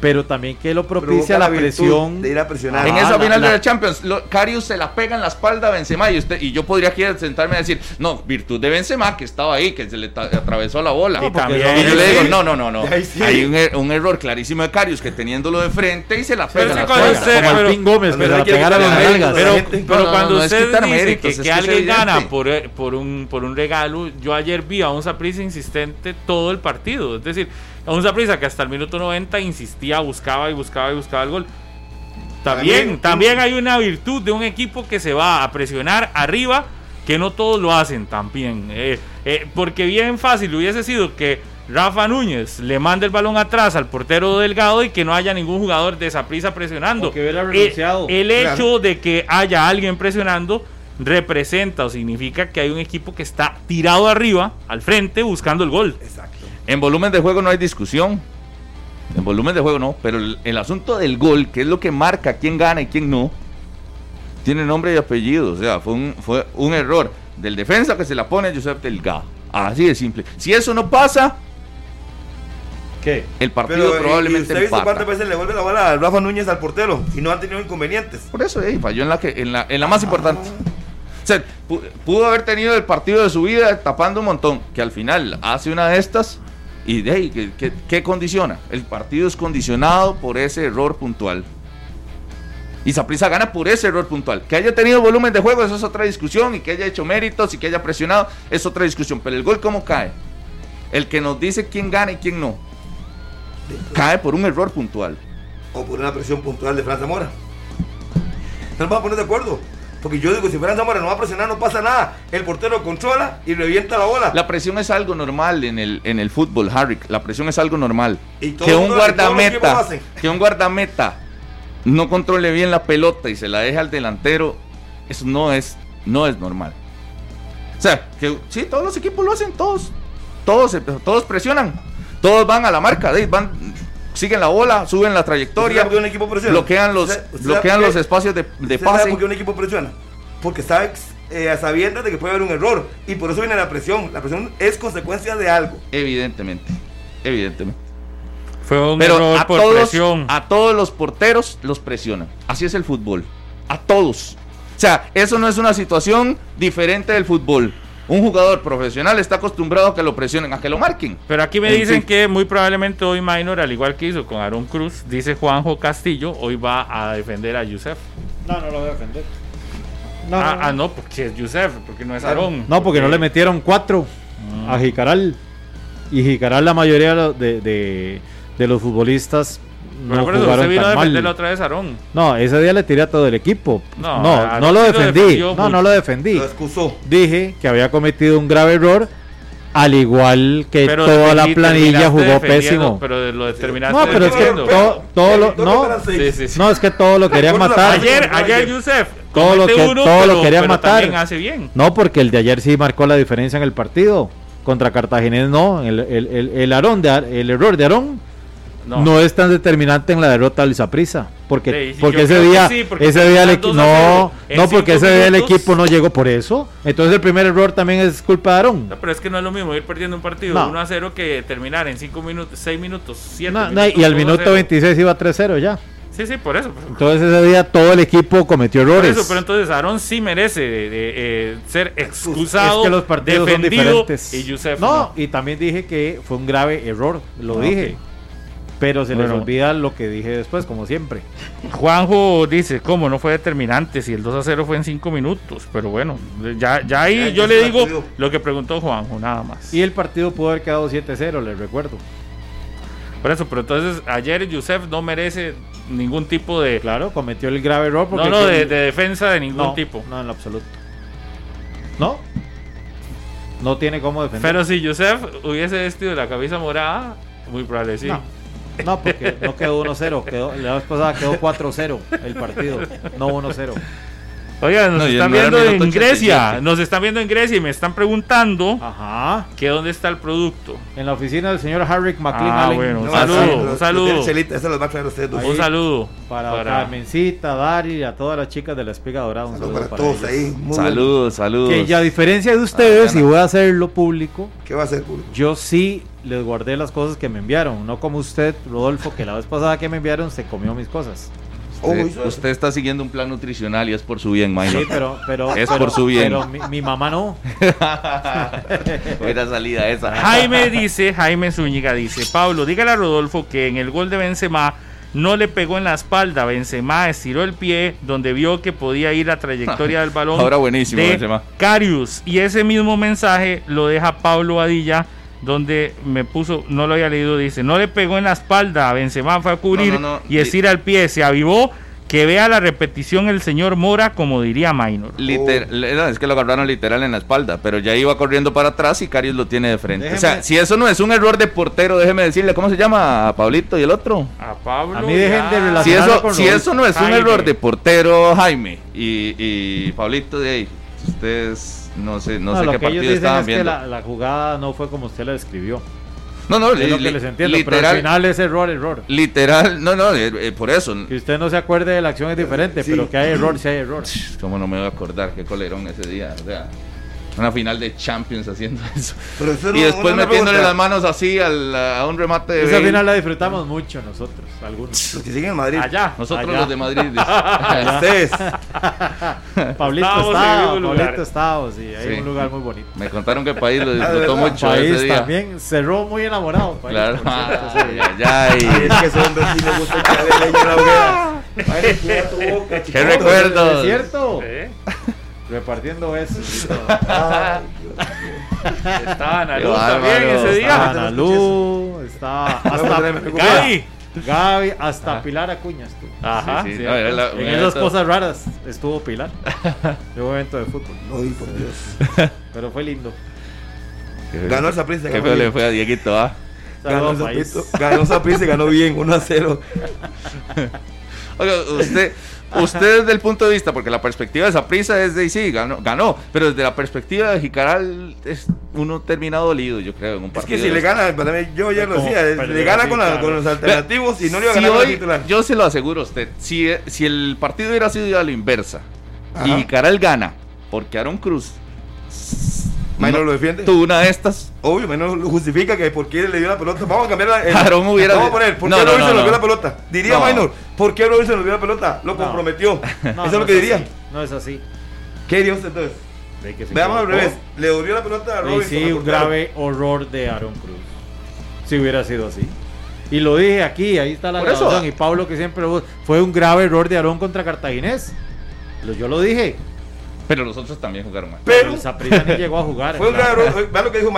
pero también que lo propicia la, virtud presión. de ir a presionar. En Ah, esa la- final la- de la Champions, lo, Karius se la pega en la espalda a Benzema y, usted, y yo podría aquí sentarme a decir, no, virtud de Benzema que estaba ahí, que se le atravesó la bola. Y porque también- Y yo le digo, sí. no, no, no, no. Sí. Hay un, er- un error clarísimo de Karius que teniéndolo de frente y se la Pero pega en la cuando espalda. usted- Como pero- el Pin Gómez, cuando pero la Pero, la pero cuando usted dice méritos, que, alguien evidente. gana por, eh, por, un, por un regalo, yo ayer vi a un Saprissa insistente todo el partido. Es decir, un Saprissa que hasta el minuto 90 insistía, buscaba y buscaba y buscaba el gol. También, También- hay una virtud de un equipo que se va a presionar arriba, que no todos lo hacen también. Eh, eh, porque bien fácil hubiese sido que Rafa Núñez le mande el balón atrás al portero Delgado y que no haya ningún jugador de esa prisa presionando. Eh, el hecho de que haya alguien presionando representa o significa que hay un equipo que está tirado arriba, al frente, buscando el gol. Exacto. En volumen de juego no hay discusión. En volumen de juego no, pero el, el asunto del gol, que es lo que marca quién gana y quién no, tiene nombre y apellido. O sea, fue un, fue un error del defensa que se la pone Josep Delgado. Así de simple. Si eso no pasa, ¿Qué? el partido Pero, ¿y- probablemente ¿y usted ha visto empata. cuántas veces le vuelve la bola a Rafa Núñez al portero y no han tenido inconvenientes? Por eso, eh, falló en la, que, en, la, en la más importante. O sea, pu- pudo haber tenido el partido de su vida tapando un montón, que al final hace una de estas y de ahí, ¿qué, qué- condiciona? El partido es condicionado por ese error puntual. Y Saprissa gana por ese error puntual. Que haya tenido volumen de juego, eso es otra discusión. Y que haya hecho méritos y que haya presionado, es otra discusión. Pero el gol, ¿cómo cae? El que nos dice quién gana y quién no. Cae por un error puntual. O por una presión puntual de Fran Zamora. No nos vamos a poner de acuerdo. Porque yo digo, si Fran Zamora no va a presionar, no pasa nada. El portero controla y revienta la bola. La presión es algo normal en el, en el fútbol, Harry. La presión es algo normal. Y Que un guardameta, que un guardameta no controle bien la pelota y se la deje al delantero, eso no es, no es normal. O sea, que sí, todos los equipos lo hacen, todos. todos, todos presionan, todos van a la marca, van, siguen la bola, suben la ¿Usted trayectoria, sabe por qué un equipo presiona? bloquean los, ¿Usted- usted bloquean sabe por los espacios de, de ¿Usted sabe pase. por qué un equipo presiona? Porque sabe eh, a sabiendas de que puede haber un error. Y por eso viene la presión. La presión es consecuencia de algo. Evidentemente, evidentemente. Fue un Pero error a por todos, presión. a todos los porteros los presionan. Así es el fútbol. A todos. O sea, eso no es una situación diferente del fútbol. Un jugador profesional está acostumbrado a que lo presionen, a que lo marquen. Pero aquí me En dicen fin. que muy probablemente hoy Minor, al igual que hizo con Aaron Cruz, dice Juanjo Castillo, hoy va a defender a Yusef. No, no lo voy a defender. No, ah, no, ah, no. porque es Yusef, porque no es Claro. Aarón. No, porque no le metieron cuatro a Jicaral. Y Jicaral, la mayoría de, de, los futbolistas no por eso usted vino a tan defender mal. la otra vez Aarón. No, ese día le tiré a todo el equipo. No, No, no, lo defendí. No, mucho. no lo defendí. Lo excusó. Dije que había cometido un grave error, al igual que Pero toda la planilla jugó pésimo. Pero lo determinaste No, pero es que todo, todo lo, no. Sí, sí, sí. no, es que todo lo querían matar. Ayer, ayer. Yusef. Todo lo que- uno, todo lo pero- querían pero matar. también hace bien. No, porque el de ayer sí marcó la diferencia en el partido. Contra Cartaginés no. El, el, el, el Aarón de Ar- el error de Aarón no. es tan determinante en la derrota del Saprissa. Porque, Sí, porque ese día, sí, porque ese día el están equi- 2 a 0 no, no, porque ese día el equipo no llegó por eso. Entonces el primer error también es culpa de Aarón. No, pero es que no es lo mismo ir perdiendo un partido No. 1 a 0 que terminar en 5 minutos, 6 minutos, 7 No, no, minutos. y al 2 a minuto 0. 26 iba 3-0 ya. Sí, sí, por eso. por- Entonces ese día todo el equipo cometió Por errores. eso, pero entonces Aarón sí merece de- de, eh, ser excusado, es que los partidos son diferentes. y Yusef no, no. y también dije que fue un grave error, lo Ah, dije. ok. Pero se les olvida lo que dije después, como siempre. Juanjo dice, ¿cómo no fue determinante si el 2 a 0 fue en 5 minutos? Pero bueno, ya, ya ahí Ya, yo ya le digo partido. lo que preguntó Juanjo, nada más. Y el partido pudo haber quedado 7-0, les recuerdo. Por eso, pero entonces ayer Yusef no merece ningún tipo de... Claro, cometió el grave error porque... No, no, de, de defensa de ningún no, tipo. No, en lo absoluto. ¿No? No tiene cómo defender. Pero si Yusef hubiese vestido la camisa morada, muy probable sí. No. No, porque no quedó 1-0, quedó, la vez pasada quedó 4-0 el partido, no 1-0. Oigan, nos No, están no viendo en Grecia, 87. nos están viendo en Grecia y me están preguntando Ajá. que dónde está el producto. En la oficina del señor Harrick McLean Ah, Allen. bueno, un No, saludo, un saludo. ustedes. Un saludo Para, para- Carmencita, Dari y a todas las chicas de la espiga dorada. Un Saludos saludo para para, todos ahí. Muy Saludos, saludos. Que ya a diferencia de ustedes, Ah, y voy a hacerlo público. ¿Qué va a hacer, público? yo sí les guardé las cosas que me enviaron. No como usted, Rodolfo, que la vez pasada que me enviaron se comió mis cosas. Uy, Usted, está siguiendo un plan nutricional y es por su bien, Sí, Minor. pero, pero, Es pero- por su bien. Pero mi, mi mamá no. [laughs] Era salida esa. Jaime dice, Jaime Zúñiga dice, Pablo, dígale a Rodolfo que en el gol de Benzema no le pegó en la espalda, Benzema estiró el pie donde vio que podía ir la trayectoria del [laughs] balón Ahora buenísimo, de Benzema. Carius y ese mismo mensaje lo deja Pablo Adilla donde me puso, no lo había leído, dice, no le pegó en la espalda, Benzema fue a cubrir No, no, no. y estira el pie, se avivó, que vea la repetición el señor Mora como diría Minor. Liter- no, es que lo agarraron literal en la espalda, pero ya iba corriendo para atrás y Carius lo tiene de frente. O sea, si eso no es un error de portero, déjeme decirle, ¿cómo se llama Pablito y el otro? A Pablo. A mí dejen de Si eso, con si eso no es un error de portero, Jaime, y, y Pablito de ahí, ustedes no sé, no, sé lo qué que ellos partido dicen estaban es que viendo. la, la jugada no fue como usted la describió. No, no, Es lo li- que les entiendo, pero literal, al final es error, error. literal, no, no, eh, eh, por eso. Que usted no se acuerde de la acción es diferente, Sí. pero que hay error, sí hay error. [tsk] ¿Cómo no me voy a acordar qué colerón ese día? O sea, una final de Champions haciendo [laughs] eso. Pero eso Y después una metiéndole pregunta. las manos así al- a un remate de Esa Bale. final la disfrutamos mucho nosotros, algunos. Los que siguen en Madrid. Allá. Nosotros Allá. los de Madrid. [laughs] Ustedes. [laughs] Pablito Estábamos. Pablito estaba, sí, hay Sí. un lugar muy bonito. Me contaron que el país lo Ah, [laughs] disfrutó mucho ese País día. también cerró muy enamorado. País, Claro. ese ay, ay. Ay, es que ese sí le gusta echarle leña a la hoguera. Ay, Qué recuerdos. ¿Es cierto? ¿Eh? Repartiendo besos. y todo. Ay, Estaba Ana Qué Luz también ese día. Ana Lu, estaba hasta. Gaby. Gaby, hasta Pilar. Ajá. Sí, sí, sí. no, era la- En esas cosas raras estuvo Pilar. De un evento de fútbol. Ay, por Dios. Pero fue lindo. Ganó el Saprissa. Qué ganó feo le fue a Dieguito, ¿ah? Ganó ganó Saprissa y ganó bien, 1 a 0. Oiga, usted, [laughs] usted desde el punto de vista, porque la perspectiva de esa prisa es de sí, ganó, ganó, pero desde la perspectiva de Jicaral, es, uno termina dolido, yo creo, en un Es partido. que si le gana, yo ya lo decía, le gana con, la- con los alternativos y no le iba a Si ganar el hoy- titular. yo se lo aseguro a usted, si, si el partido hubiera sido a la inversa y. Jicaral gana, porque Aaron Cruz Maynor no- lo defiende. tuvo una de estas, Obvio, menos lo justifica que por qué le dio la pelota. Vamos a cambiar la. el- Aarón hubiera- Vamos a poner, ¿por No, qué no, Robinson no, nos dio no. la pelota? Diría No. Minor, ¿por qué Robinson nos dio la pelota? Lo No. comprometió. [laughs] No, Eso es no lo que así, diría. No es así. ¿Qué dio usted entonces? Ve que se Veamos al revés. Le devolvió la pelota a Robinson. sí, un grave horror de Aaron Cruz. Si hubiera sido así. Y lo dije aquí, ahí está la grabación. Y Pablo, que siempre lo- fue un grave error de Aarón contra Cartaginés. Yo lo dije. Pero los otros también jugaron mal. Pero el ni llegó a jugar. fue un grave error. Vean lo que dijo.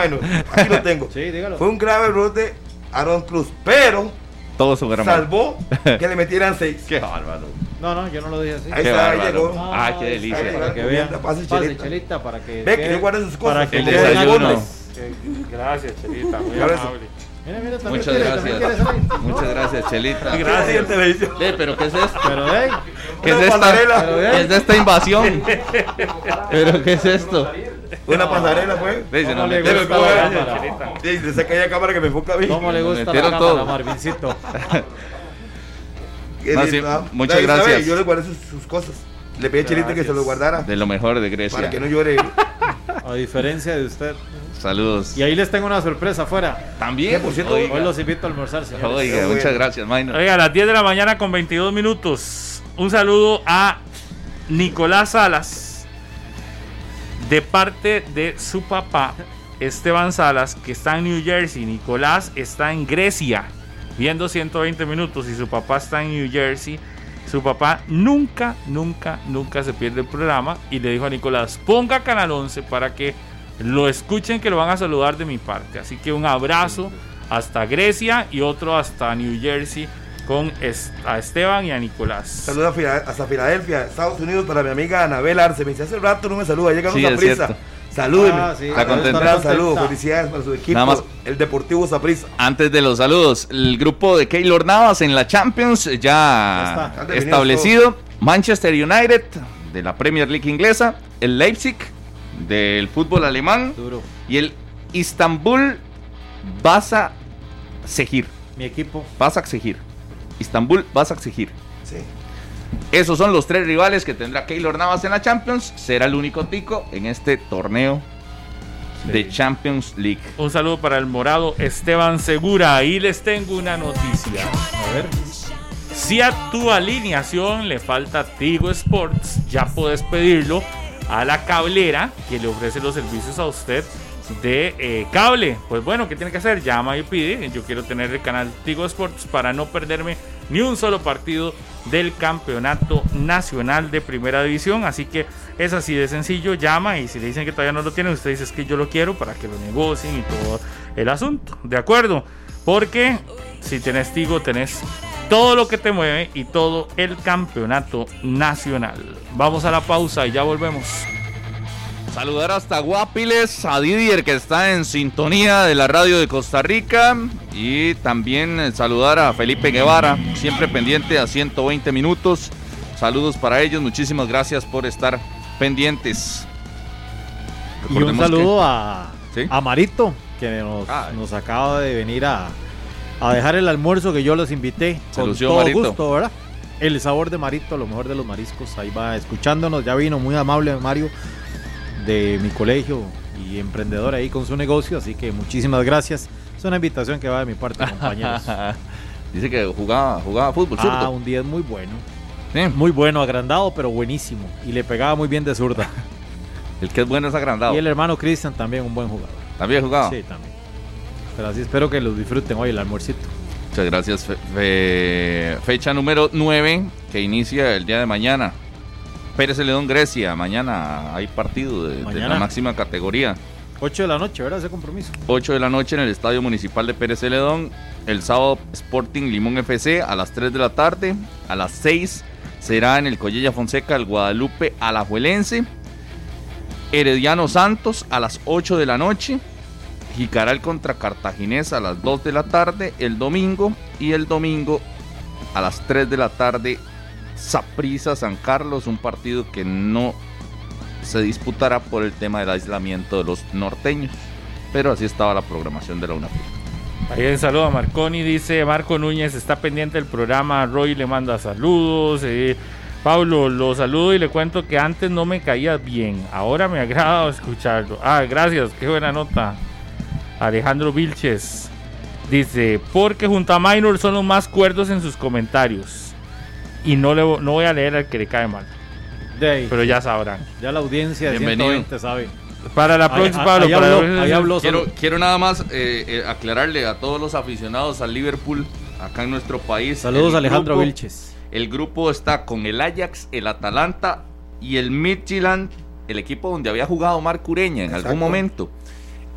Aquí lo tengo. Sí, dígalo. Fue un grave error de Aaron Cruz. Pero Todos jugaron mal. salvó que le metieran seis. [laughs] Qué bárbaro. No, no, yo no lo dije así. Ahí Qué está, ahí bárbaro. llegó. Ah, qué delicia. Para que Pase vean. Chelita. Pase Chelita para que. Ve que yo guardo sus cosas. Para que El desayuno. Gracias, Chelita, muy amable. Mira, mira, también Muchas quiere, gracias. salir. Muchas gracias, Chelita. Gracias televisión. Ve, pero ¿qué es esto? Pero, hey, ¿Qué es esta? pasarela. ¿Qué es de esta invasión? [laughs] ¿Pero qué es esto? Una pasarela fue. ¿Cómo nos le gusta cámara? Se saca ya cámara que me enfoca a mí. ¿Cómo le gusta la metieron cámara, todo. Marvincito? [laughs] No, sí, muchas gracias. Yo le guardé sus, sus cosas. Le pedí a Chelita que se lo guardara De lo mejor de Grecia. para que no llore. A diferencia de usted. Saludos. Y ahí les tengo una sorpresa afuera. También, ¿Qué, por cierto? Hoy los invito a almorzar, señores. oiga, muchas gracias, Minor. Oiga, a las 10 de la mañana con 22 minutos. Un saludo a Nicolás Salas de parte de su papá, Esteban Salas, que está en New Jersey. Nicolás está en Grecia viendo 120 minutos y su papá está en New Jersey. Su papá nunca, nunca, nunca se pierde el programa y le dijo a Nicolás, ponga Canal 11 para que lo escuchen, que lo van a saludar de mi parte. Así que un abrazo hasta Grecia y otro hasta New Jersey con a Esteban y a Nicolás. Saludos a hasta Filadelfia, Estados Unidos, para mi amiga Anabel Arce. Me dice hace rato no me saluda, llega Sí, una es prisa. cierto. Salúdeme. Ah, sí. Está contenta. Un gran Está saludo, contenta. felicidades para su equipo, Nada más. el Deportivo Saprissa. Antes de los saludos, el grupo de Keylor Navas en la Champions ya Ya está. Ya establecido. Manchester United de la Premier League inglesa, el Leipzig del fútbol alemán Duro. y el Istanbul Basa Sehir. Mi equipo. Basa Sehir. Istanbul Basa Sehir. Sí. Esos son los tres rivales que tendrá Keylor Navas en la Champions. Será el único tico en este torneo de Champions League. Un saludo para el morado Esteban Segura. Ahí les tengo una noticia. A ver. Si a tu alineación le falta Tigo Sports, ya puedes pedirlo a la cablera que le ofrece los servicios a usted de eh, cable. Pues bueno, ¿qué tiene que hacer? Llama y pide. Yo quiero tener el canal Tigo Sports para no perderme ni un solo partido del campeonato nacional de primera división. Así que es así de sencillo. Llama y si le dicen que todavía no lo tienen, usted dice es que yo lo quiero para que lo negocien y todo el asunto. ¿De acuerdo? Porque si tenés Tigo, tenés todo lo que te mueve y todo el campeonato nacional. Vamos a la pausa y ya volvemos. Saludar hasta Guapiles a Didier que está en sintonía de la radio de Costa Rica y también eh, saludar a Felipe Guevara, siempre pendiente a 120 minutos. Saludos para ellos, muchísimas gracias por estar pendientes. Y un Recordemos saludo a, ¿Sí? a Marito, que nos, Ah. nos acaba de venir a, a dejar el almuerzo que yo los invité. Se con todo Marito. gusto, ¿verdad? El sabor de Marito, lo mejor de los mariscos. Ahí va escuchándonos. Ya vino muy amable Mario de mi colegio y emprendedor ahí con su negocio. Así que muchísimas gracias. Es una invitación que va de mi parte, [laughs] compañeros. Dice que jugaba, jugaba fútbol, ah, un 10 muy bueno. Sí, Muy bueno, agrandado, pero buenísimo. Y le pegaba muy bien de zurda. [laughs] El que es bueno es agrandado. Y el hermano Cristian también un buen jugador. También jugaba. Sí, también. Pero así espero que los disfruten hoy el almuercito. Muchas gracias. Fe- fe- fecha número 9 que inicia el día de mañana. Pérez Celedón, Grecia. Mañana hay partido de, la máxima categoría. 8 de la noche, ¿verdad? Ese compromiso. 8 de la noche en el Estadio Municipal de Pérez Celedón. El sábado Sporting Limón FC a las 3 de la tarde. A las 6 será en el Collella Fonseca el Guadalupe Alajuelense. Herediano Santos a las 8 de la noche. Jicaral contra Cartaginés a las 2 de la tarde el domingo. Y el domingo a las 3 de la tarde Saprissa San Carlos, un partido que no se disputará por el tema del aislamiento de los norteños. Pero así estaba la programación de la UNAP. Ahí un saludo a Marconi, dice Marco Núñez, está pendiente del programa, Roy le manda saludos. eh, Pablo, lo saludo y le cuento que antes no me caía bien, ahora me agrada escucharlo. Ah, gracias, qué buena nota. Alejandro Vilches dice, porque junto a Minor son los más cuerdos en sus comentarios. Y no, le, no voy a leer al que le cae mal, De ahí, pero ya sabrán. ya la audiencia de Bienvenido. 120 sabe. Para la próxima, ahí Pablo, para habló, ahí habló Quiero, quiero nada más eh, eh, aclararle a todos los aficionados al Liverpool acá en nuestro país. Saludos a Alejandro grupo- Vilches. El grupo está con el Ajax, el Atalanta y el Midtjylland, el equipo donde había jugado Marco Ureña en Exacto. algún momento.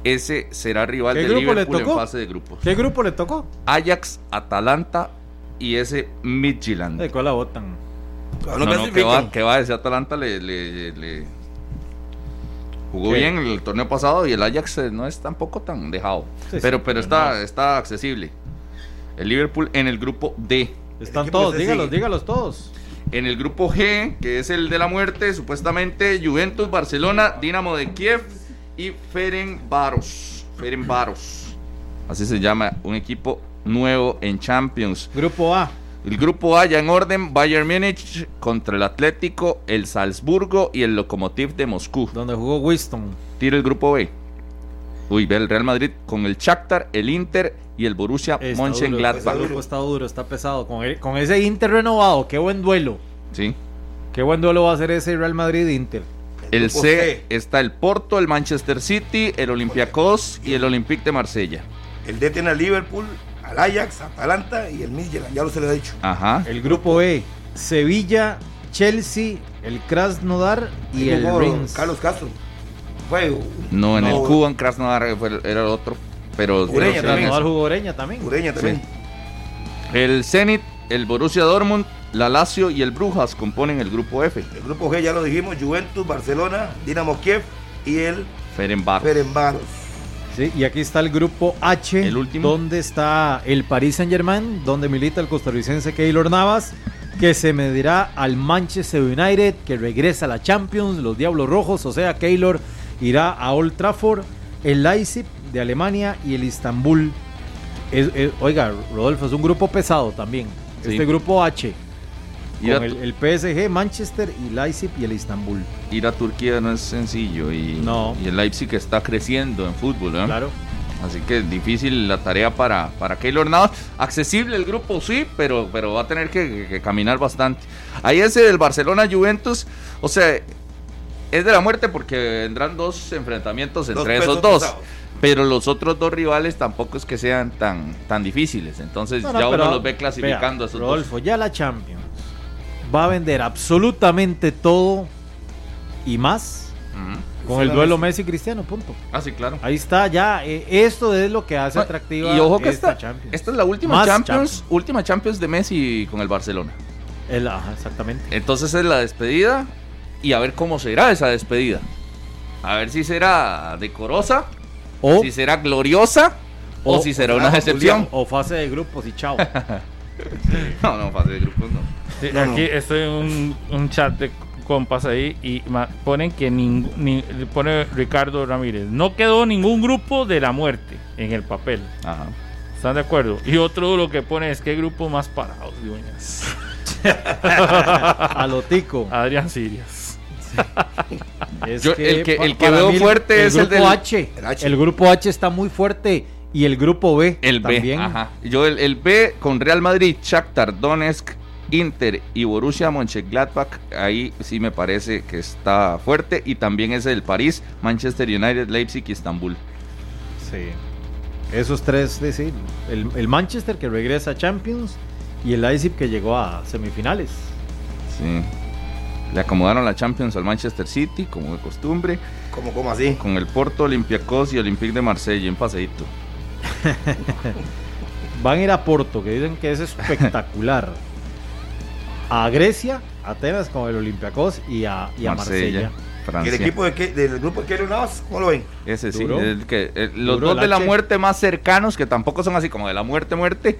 Ese será rival ¿Qué de grupo le Liverpool en fase de grupos. ¿Qué grupo le tocó? Ajax, Atalanta y ese Midtjylland. ¿De cuál la votan? No, No, no, que va, que va ese Atalanta le, le- le- jugó ¿Qué? bien el torneo pasado y el Ajax eh, no es tampoco tan dejado. Sí, pero sí, pero está, no. está accesible. El Liverpool en el grupo D. Están equipo todos, dígalos, sigue. dígalos todos. En el grupo G, que es el de la muerte, supuestamente Juventus, Barcelona, Dinamo de Kiev y Ferencváros. Ferencváros. Así se llama, un equipo nuevo en Champions. Grupo A. El grupo A ya en orden, Bayern Múnich contra el Atlético, el Salzburgo y el Lokomotiv de Moscú. donde jugó Winston. Tira el grupo B. Uy, ve el Real Madrid con el Shakhtar, el Inter y el Borussia Está duro, Mönchengladbach. ese grupo está duro, está pesado. Con, el- con ese Inter renovado, qué buen duelo. Sí. Qué buen duelo va a ser ese Real Madrid-Inter. El C C. está el Porto, el Manchester City, el Olympiacos y el Olympique de Marsella. El D tiene al Liverpool, al Ajax, Atalanta y el Midtjylland, ya lo se le ha dicho. Ajá. El grupo E, Sevilla, Chelsea, el Krasnodar y el. Carlos Castro. Fue No, en el. Cuban Krasnodar fue el- era el otro. Pero Ureña también. jugó Oreña también. Ureña también. El Zenit, el Borussia Dortmund, la Lazio y el Brujas componen el grupo F. El grupo G ya lo dijimos, Juventus, Barcelona, Dinamo Kiev y el Ferenbach. Ferencváros. Sí, y aquí está el grupo H, El último. donde está el Paris Saint Germain, donde milita el costarricense Keylor Navas, que se medirá al Manchester United, que regresa a la Champions, los Diablos Rojos, o sea, Keylor irá a Old Trafford, el Leipzig de Alemania y el Istanbul. Es- es- oiga, Rodolfo, es un grupo pesado también. Sí. Este grupo H, Ir a, el, el PSG, Manchester y Leipzig y el Istanbul. ir a Turquía no es sencillo y, No. y el Leipzig está creciendo en fútbol. ¿eh? Claro. Así que es difícil la tarea para, para Keylor Navas. Accesible el grupo, sí, pero, pero va a tener que, que caminar bastante. Ahí ese del Barcelona-Juventus, o sea, es de la muerte porque vendrán dos enfrentamientos entre esos dos. pesados. Pero los otros dos rivales tampoco es que sean tan, tan difíciles. Entonces No, no, ya uno los ve clasificando vea, a esos Rodolfo, ya la Champions va a vender absolutamente todo y más con Sí, el duelo Messi. Messi-Cristiano, punto. Ah, sí, claro. Ahí está, ya. eh, esto es lo que hace No, atractiva y ojo que esta esta, Champions. esta es la última Más Champions, Champions. última Champions de Messi con el Barcelona. El- ajá, exactamente. Entonces es la despedida y a ver cómo será esa despedida. A ver si será decorosa, O, si será gloriosa o, o- si será una decepción. o fase de grupos y chao. [laughs] No, no, fase de grupos no. Sí, No, no. aquí estoy en un, un chat de compas ahí y ponen que ningún ni, pone Ricardo Ramírez. No quedó ningún grupo de la muerte en el papel. Ajá. ¿Están de acuerdo? Y otro lo que pone es que grupo más parados, dueñas. [laughs] A lo tico. Adrián Sirias. Es Yo- el que- el que veo mí fuerte es el grupo del- H. el H. El grupo H está muy fuerte. Y el grupo B El B. también. Ajá. Yo el, el B con Real Madrid, Shakhtar, Donetsk, Inter y Borussia Mönchengladbach, ahí sí me parece que está fuerte y también es el París, Manchester United, Leipzig y Estambul. Sí. Esos tres, sí, sí. El, el Manchester que regresa a Champions y el Leipzig que llegó a semifinales. Sí. Le acomodaron la Champions al Manchester City, como de costumbre, Como, como así. con el Porto, Olympiacos y Olympique de Marsella, un paseíto. [laughs] Van a ir a Porto, que dicen que es espectacular. [laughs] a Grecia, Atenas con el Olympiacos y a, y a Marsella. ¿Y Francia. el equipo de que, del grupo de Keylor Navas, ¿cómo lo ven? Ese sí, Duro. el que, el- los dos de la H. muerte más cercanos, que tampoco son así como de la muerte, muerte,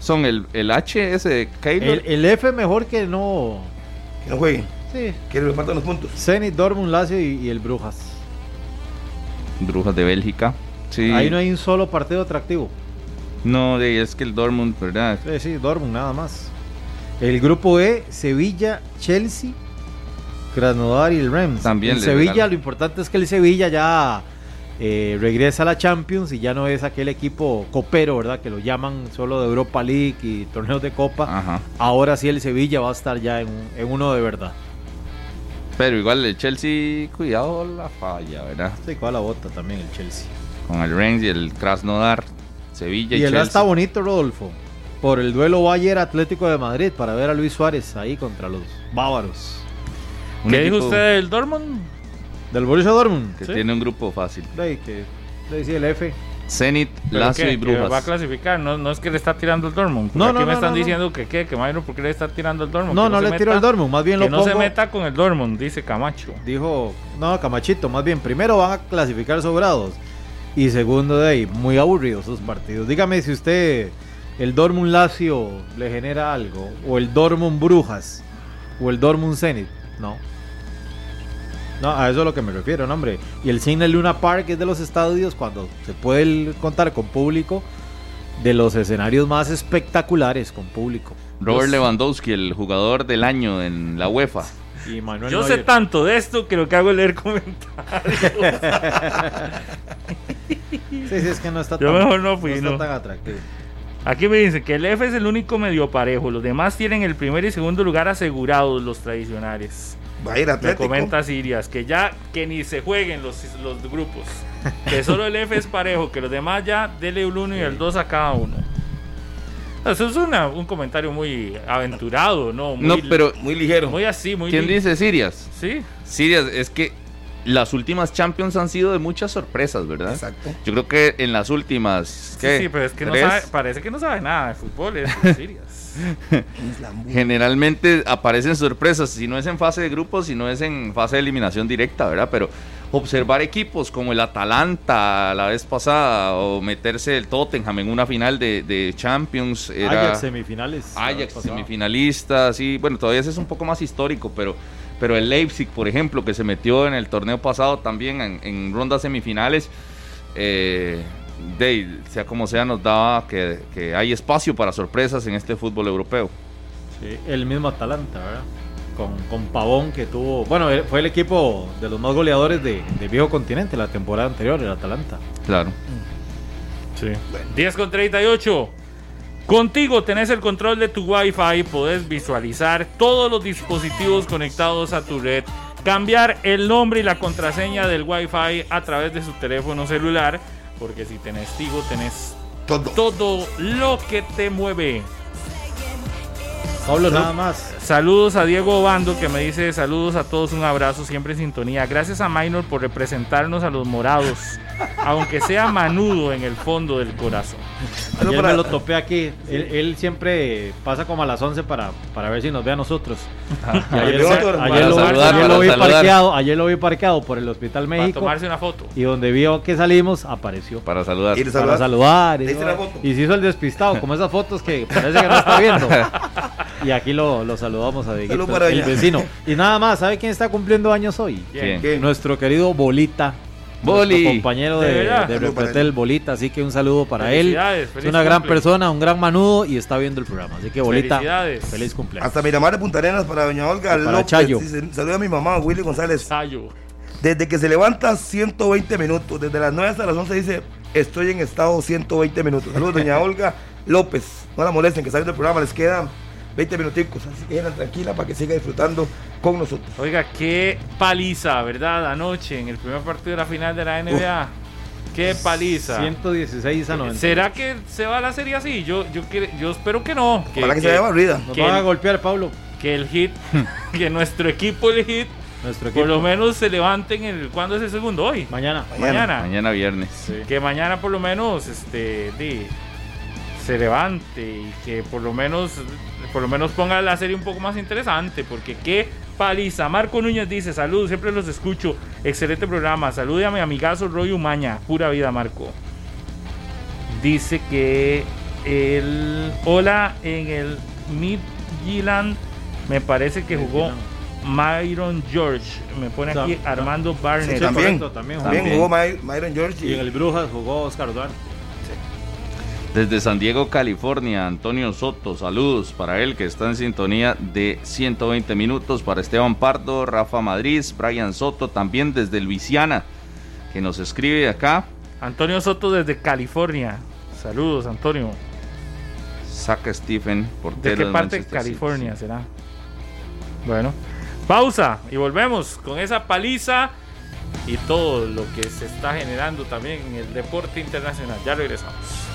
Son el, el H ese de Keylor. El, el F mejor que no. Que no jueguen. Sí. Que le faltan los puntos. Zenit, Dortmund, Lazio y, y el Brujas. Brujas de Bélgica. Sí. Ahí no hay un solo partido atractivo. No, de, es que el Dortmund, ¿verdad? Sí, sí, Dortmund nada más. El grupo E, Sevilla, Chelsea, Krasnodar y el Rams. También el Sevilla, regalan. lo importante es que el Sevilla ya eh, regresa a la Champions y ya no es aquel equipo copero, ¿verdad? Que lo llaman solo de Europa League y torneos de Copa. Ajá. Ahora sí el Sevilla va a estar ya en, en uno de verdad. Pero igual el Chelsea, cuidado la falla, ¿verdad? Sí, cuál la bota también el Chelsea. Con el Rennes y el Krasnodar, Sevilla y, Y el Chelsea. está bonito, Rodolfo, por el duelo Bayern Atlético de Madrid para ver a Luis Suárez ahí contra los bávaros. Un ¿Qué dijo usted del Dortmund? Del Borussia Dortmund. Que Sí. tiene un grupo fácil. De ahí que ahí sí, el F. Zenit, ¿Pero Lazio y ¿Que va a Brujas. clasificar, no, no es que le está tirando el Dortmund. No, No, aquí me no, están no, no. diciendo que qué, que Mayro, ¿por qué le está tirando el Dortmund? No, Que no le tiro al Dortmund, más bien Que lo no se meta con el Dortmund, dice Camacho. Dijo, no, Camachito, más bien, primero van a clasificar sobrados y segundo de ahí, muy aburridos sus partidos. Dígame si usted, el Dortmund Lazio le genera algo, o el Dortmund Brujas, o el Dortmund Zenit, no. No, a eso es a lo que me refiero, no, hombre. Y el Signal Luna Park es de los estadios cuando se puede contar con público, de los escenarios más espectaculares con público. Robert Lewandowski, el jugador del año en la UEFA. y Manuel Yo sé tanto de esto que lo que hago es leer comentarios. [laughs] Sí, sí, es que no está Yo tan, mejor no fui, está no. tan atractivo. Aquí me dicen que el F es el único medio parejo. Los demás tienen el primer y segundo lugar asegurados, los tradicionales. Va a ir Me Atlético. comenta Sirias que ya que ni se jueguen los, los grupos. Que solo el F es parejo, que los demás ya dele el 1 y el 2 a cada uno. Eso es una- un comentario muy aventurado, ¿no? Muy, No, pero Muy ligero. Muy así, muy... ¿quién dice Sirias? Sí. Sirias, es que las últimas Champions han sido de muchas sorpresas, ¿verdad? Exacto. Yo creo que en las últimas. Sí, ¿qué? sí, pero es que no ¿Tres? sabe, parece que no sabe nada de fútbol, es Sirias. [laughs] Generalmente aparecen sorpresas, si no es en fase de grupos, si no es en fase de eliminación directa, ¿verdad? Pero observar equipos como el Atalanta la vez pasada o meterse el Tottenham en una final de, de Champions era Ajax semifinales. Ajax semifinalista, sí, bueno, todavía ese es un poco más histórico, pero, pero el Leipzig, por ejemplo, que se metió en el torneo pasado también en, en rondas semifinales, eh, de, sea como sea, nos daba que, que hay espacio para sorpresas en este fútbol europeo. Sí, el mismo Atalanta, ¿verdad? Con, con Pavón que tuvo. Bueno, eh, fue el equipo de los más goleadores de, del viejo continente la temporada anterior, el Atalanta. Claro. Sí. 10 con 38. Contigo tenés el control de tu Wi-Fi, podés visualizar todos los dispositivos conectados a tu red, cambiar el nombre y la contraseña del Wi-Fi a través de su teléfono celular, porque si tenés Tigo tenés Todo. todo lo que te mueve. Pablo, nada más. Saludos a Diego Obando que me dice saludos a todos, un abrazo, siempre en sintonía. Gracias a Minor por representarnos a los morados, aunque sea manudo en el fondo del corazón. Ayer para- me lo topé aquí. Él, él siempre pasa como a las 11 para, para ver si nos ve a nosotros. Ayer, Para lo, para ayer lo vi parqueado, ayer lo vi parqueado por el Hospital Para México. tomarse una foto. Y donde vio que salimos, apareció. Para saludar. Para saludar. saludar. Y, Le hice la foto. y se hizo el despistado, como esas fotos que parece que no está viendo. Y aquí lo, lo saludamos a Dieguito, para el vecino. Y nada más, ¿sabe quién está cumpliendo años hoy? Nuestro querido Bolita. Boli. compañero ¿De de, Repretel. Bolita, así que un saludo para él. Felicidades, Es una gran cumple. persona, un gran manudo y está viendo el programa. Así que Bolita, feliz cumpleaños. Hasta Miramar de Punta Arenas para Doña Olga para López. Chayo. Saluda a mi mamá, Willy González. Sayo. Desde que se levanta 120 minutos. Desde las 9 hasta las 11 dice, estoy en estado 120 minutos. Saludos, doña [laughs] Olga López. No la molesten, que salen del programa. Les quedan 20 minuticos. Así que queden tranquila para que siga disfrutando con nosotros. Oiga, qué paliza, ¿verdad? Anoche en el primer partido de la final de la NBA. Qué paliza. 116 a 90. ¿Será que se va a la serie así? Yo, yo, quiero- yo espero que no. Que, Ojalá que, se que- vaya barrida. Nos que van a golpear, Pablo. que el hit, [laughs] [laughs] que nuestro equipo, el hit, Nuestro equipo. por lo menos se levanten el. ¿Cuándo es el segundo? Hoy. Mañana. Mañana. Mañana. Mañana viernes. Que mañana por lo menos este di, se levante y que por lo menos por lo menos ponga la serie un poco más interesante porque qué paliza. Marco Núñez dice, saludos, siempre los escucho. Excelente programa. Salude a mi amigazo Roy Umaña. Pura vida, Marco. Dice que el hola en el Midland me parece que jugó Myron George. Me pone O sea, aquí Armando Barnett. Sí, también. correcto, también jugó. También jugó My- Myron George Y en el Brujas jugó Oscar Duarte. Desde San Diego, California, Antonio Soto, saludos para él que está en sintonía de 120 minutos. Para Esteban Pardo, Rafa Madrid, Brian Soto, también desde Luisiana, que nos escribe acá. Antonio Soto desde California. Saludos, Antonio. Saca Stephen, ¿De portero qué del parte de City. California será? Bueno, pausa y volvemos con esa paliza y todo lo que se está generando también en el deporte internacional. Ya regresamos.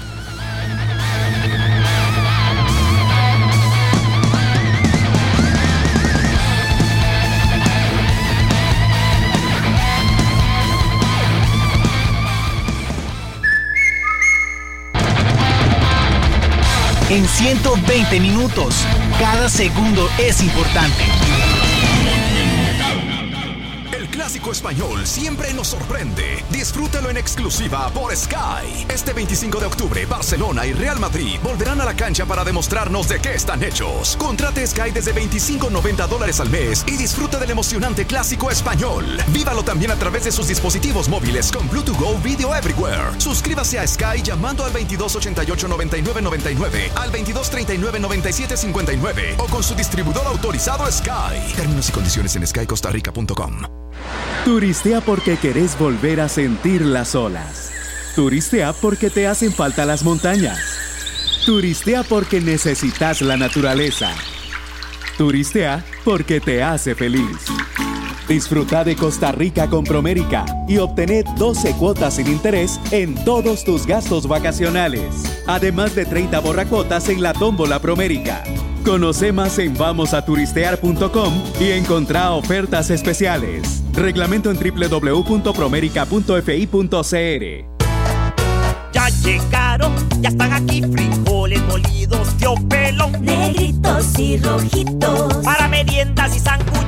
En 120 minutos, cada segundo es importante. Español siempre nos sorprende. Disfrútalo en exclusiva por Sky. Este 25 de octubre, Barcelona y Real Madrid volverán a la cancha para demostrarnos de qué están hechos. Contrate Sky desde 25.90 dólares al mes y disfruta del emocionante clásico español. Vívalo también a través de sus dispositivos móviles con Bluetooth Go Video Everywhere. Suscríbase a Sky llamando al 2288-9999, al 2239-9759 o con su distribuidor autorizado Sky. Términos y condiciones en skycostarrica.com. Turistea porque querés volver a sentir las olas. Turistea porque te hacen falta las montañas. Turistea porque necesitas la naturaleza. Turistea porque te hace feliz. Disfruta de Costa Rica con Promérica y obtener 12 cuotas sin interés en todos tus gastos vacacionales. Además de 30 borracuotas en la tómbola Promérica. Conoce más en vamosaturistear.com y encontrá ofertas especiales. Reglamento en www.promerica.fi.cr. Ya llegaron, ya están aquí frijoles molidos, tío pelón. Negritos y rojitos, Para meriendas y sanguchitos.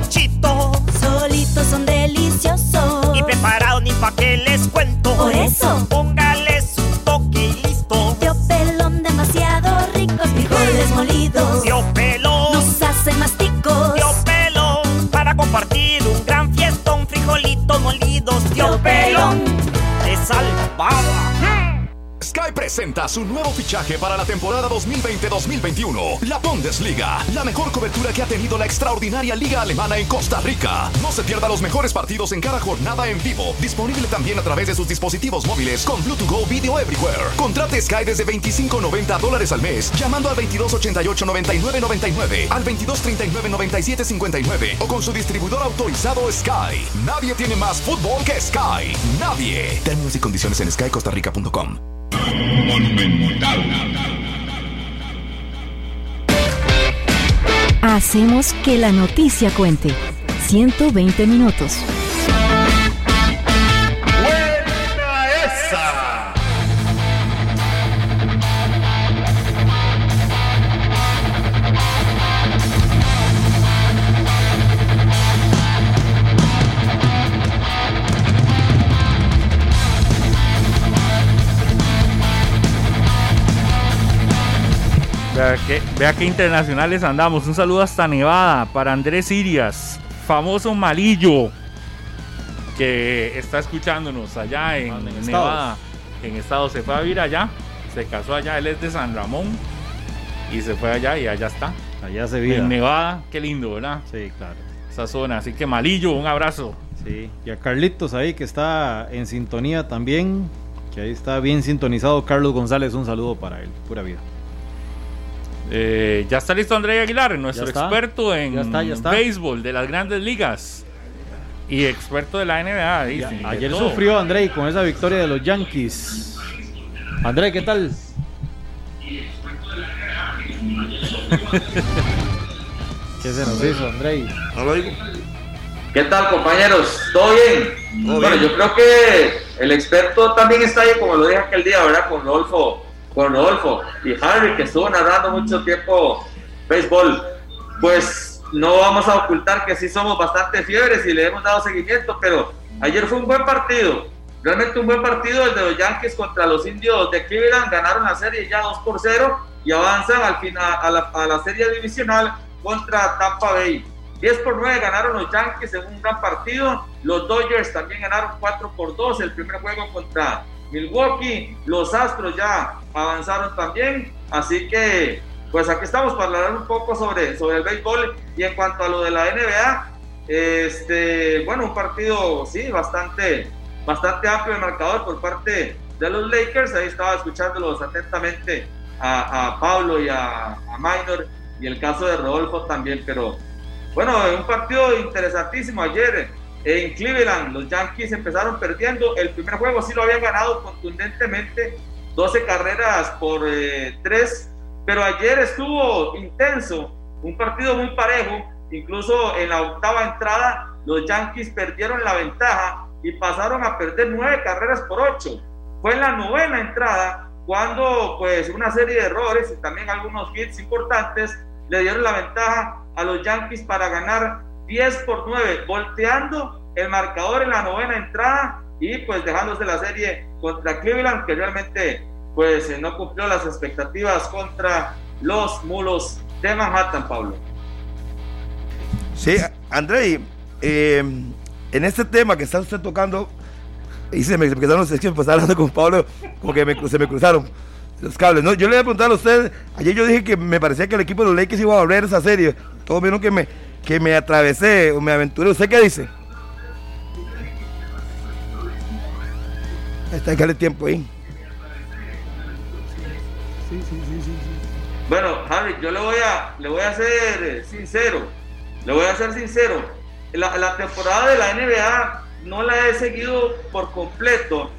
Su nuevo fichaje para la temporada 2020-2021, la Bundesliga, la mejor cobertura que ha tenido la extraordinaria liga alemana en Costa Rica. No se pierda los mejores partidos en cada jornada en vivo, disponible también a través de sus dispositivos móviles con Bluetooth Go Video Everywhere. Contrate Sky desde 25.90 dólares al mes, llamando al 2288-9999, al 2239-9759 o con su distribuidor autorizado Sky. Nadie tiene más fútbol que Sky. Nadie. Términos y condiciones en skycostarrica.com. Hacemos que la noticia cuente. 120 minutos. Vea que, vea internacionales andamos. Un saludo hasta Nevada para Andrés Irias, famoso malillo, que está escuchándonos allá en, Ah, en Estados. Nevada, en Estados. Se fue a vivir allá, se casó allá, él es de San Ramón y se fue allá y allá está. Allá se vive. En Nevada, qué lindo, ¿verdad? Sí, claro. Esa zona. Así que malillo, un abrazo. Sí. Y a Carlitos ahí que está en sintonía también. Que ahí está bien sintonizado. Carlos González, un saludo para él. Pura vida. Eh, ya está listo André Aguilar, nuestro experto en Ya está, ya está. béisbol de las grandes ligas y experto de la NBA. Dice, ayer todo. sufrió Andrei con esa victoria de los Yankees. André, ¿qué tal? [laughs] ¿Qué se nos hizo, Andrei? No lo digo. ¿Qué tal, compañeros? ¿Todo bien? Todo bueno, bien. yo creo que el experto también está ahí, como lo dije aquel día, ¿verdad? Con Rodolfo, con Rodolfo y Harry, que estuvo narrando mucho tiempo béisbol. Pues no vamos a ocultar que sí somos bastante fiebres y le hemos dado seguimiento, pero ayer fue un buen partido. realmente un buen partido el de los Yankees contra los indios de Cleveland, ganaron la serie ya 2 por 0 y avanzan al final a la, a la serie divisional contra Tampa Bay. 10 por 9 ganaron los Yankees en un gran partido. Los Dodgers también ganaron 4 por 2 el primer juego contra Milwaukee. Los Astros ya avanzaron también. Así que, pues aquí estamos para hablar un poco sobre, sobre el béisbol. Y en cuanto a lo de la NBA, este, bueno, un partido, sí, bastante, bastante amplio el marcador por parte de los Lakers. Ahí estaba escuchándolos atentamente a, Pablo y a, a Minor y el caso de Rodolfo también, pero bueno, un partido interesantísimo ayer en Cleveland. Los Yankees empezaron perdiendo. El primer juego sí lo habían ganado contundentemente, 12 carreras por 3, eh, pero ayer estuvo intenso, un partido muy parejo. Incluso en la octava entrada, los Yankees perdieron la ventaja y pasaron a perder 9 carreras por 8. Fue en la novena entrada cuando pues una serie de errores y también algunos hits importantes le dieron la ventaja a los Yankees para ganar 10 por 9, volteando el marcador en la novena entrada y pues dejándose la serie contra Cleveland, que realmente pues eh, no cumplió las expectativas contra los mulos de Manhattan, Pablo. Sí, André, eh, en este tema que está usted tocando, y se me, quedaron, es que me hablando con Pablo, como que me, se me cruzaron los cables. No, yo le voy a preguntar a usted, ayer yo dije que me parecía que el equipo de los Lakers iba a volver esa serie. Todos vieron que me, que me atravesé o me aventuré. ¿Usted qué dice? Está que el tiempo ahí. Sí, sí, sí, sí, Bueno, Harry, yo le voy a, le voy a ser sincero. Le voy a ser sincero. La, la temporada de la NBA no la he seguido por completo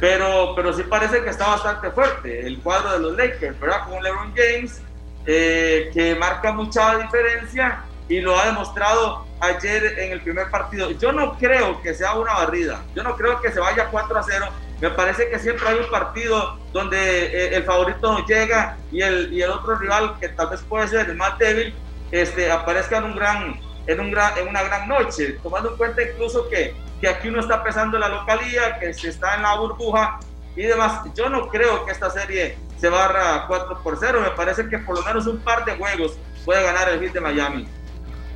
pero, pero sí parece que está bastante fuerte el cuadro de los Lakers, ¿verdad? Con LeBron James, eh, que marca mucha diferencia y lo ha demostrado ayer en el primer partido. Yo no creo que sea una barrida, yo no creo que se vaya 4 a 0. Me parece que siempre hay un partido donde eh, el favorito no llega y el, y el otro rival, que tal vez puede ser el más débil, este, aparezca en, un gran, en, un gran, en una gran noche, tomando en cuenta incluso que que aquí uno está pesando la localía, que se está en la burbuja y demás. Yo no creo que esta serie se barra 4 por 0. Me parece que por lo menos un par de juegos puede ganar el Heat de Miami.